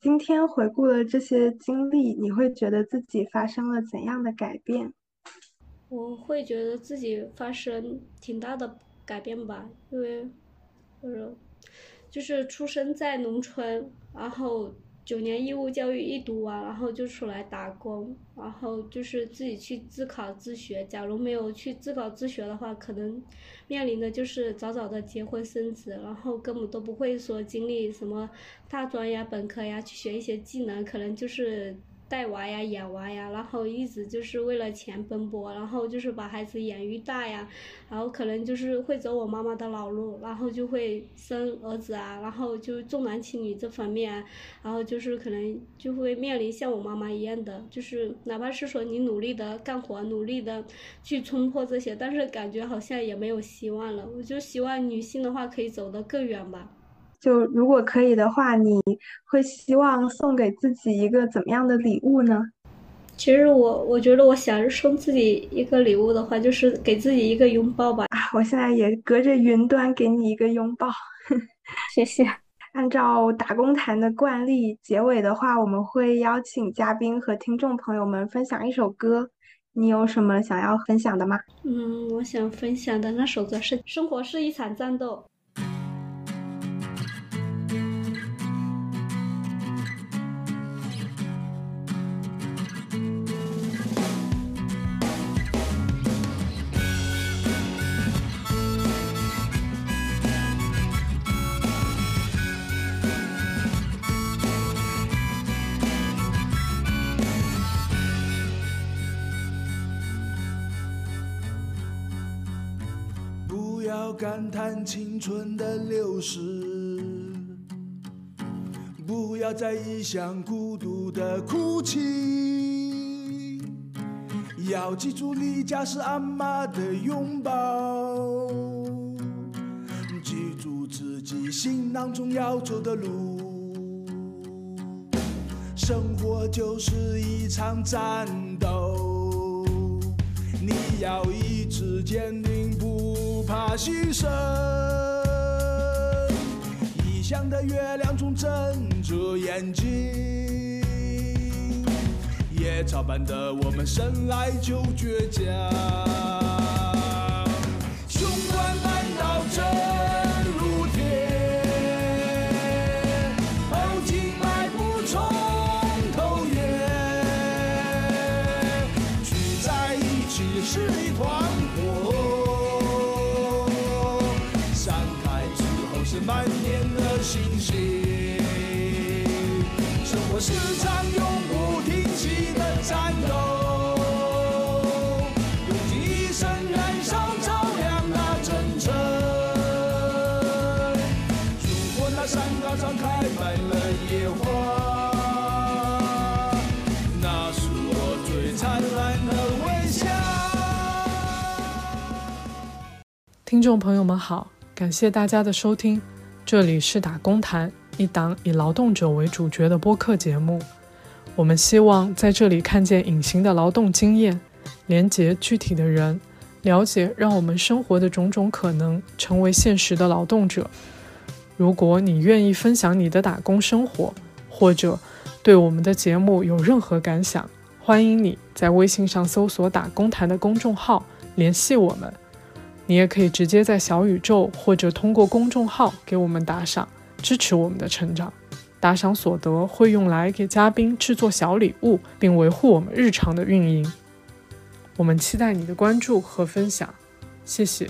今天回顾了这些经历，你会觉得自己发生了怎样的改变？我会觉得自己发生挺大的改变吧，因为，就是，就是出生在农村，然后。九年义务教育一读完，然后就出来打工，然后就是自己去自考自学。假如没有去自考自学的话，可能面临的就是早早的结婚生子，然后根本都不会说经历什么大专呀、本科呀，去学一些技能，可能就是。带娃呀，养娃呀，然后一直就是为了钱奔波，然后就是把孩子养育大呀，然后可能就是会走我妈妈的老路，然后就会生儿子啊，然后就重男轻女这方面，然后就是可能就会面临像我妈妈一样的，就是哪怕是说你努力的干活，努力的去冲破这些，但是感觉好像也没有希望了。我就希望女性的话可以走得更远吧。就如果可以的话，你会希望送给自己一个怎么样的礼物呢？其实我我觉得，我想送自己一个礼物的话，就是给自己一个拥抱吧。啊，我现在也隔着云端给你一个拥抱，谢谢。按照打工谈的惯例，结尾的话，我们会邀请嘉宾和听众朋友们分享一首歌。你有什么想要分享的吗？嗯，我想分享的那首歌是《生活是一场战斗》。感叹青春的流逝，不要再异乡孤独的哭泣。要记住，离家是阿妈的拥抱。记住自己行囊中要走的路。生活就是一场战斗，你要意志坚定，牺牲。异乡的月亮总睁着眼睛，野草般的我们生来就倔强。雄关漫道真的星星。生活是场永不停息的战斗，用尽一生燃烧照亮那征程。如果那山岗上开满了野花，那是我最灿烂的微笑。听众朋友们好，感谢大家的收听，这里是打工谈，一档以劳动者为主角的播客节目。我们希望在这里看见隐形的劳动经验，连接具体的人，了解让我们生活的种种可能，成为现实的劳动者。如果你愿意分享你的打工生活，或者对我们的节目有任何感想，欢迎你在微信上搜索“打工谈”的公众号联系我们。你也可以直接在小宇宙或者通过公众号给我们打赏，支持我们的成长。打赏所得会用来给嘉宾制作小礼物，并维护我们日常的运营。我们期待你的关注和分享，谢谢。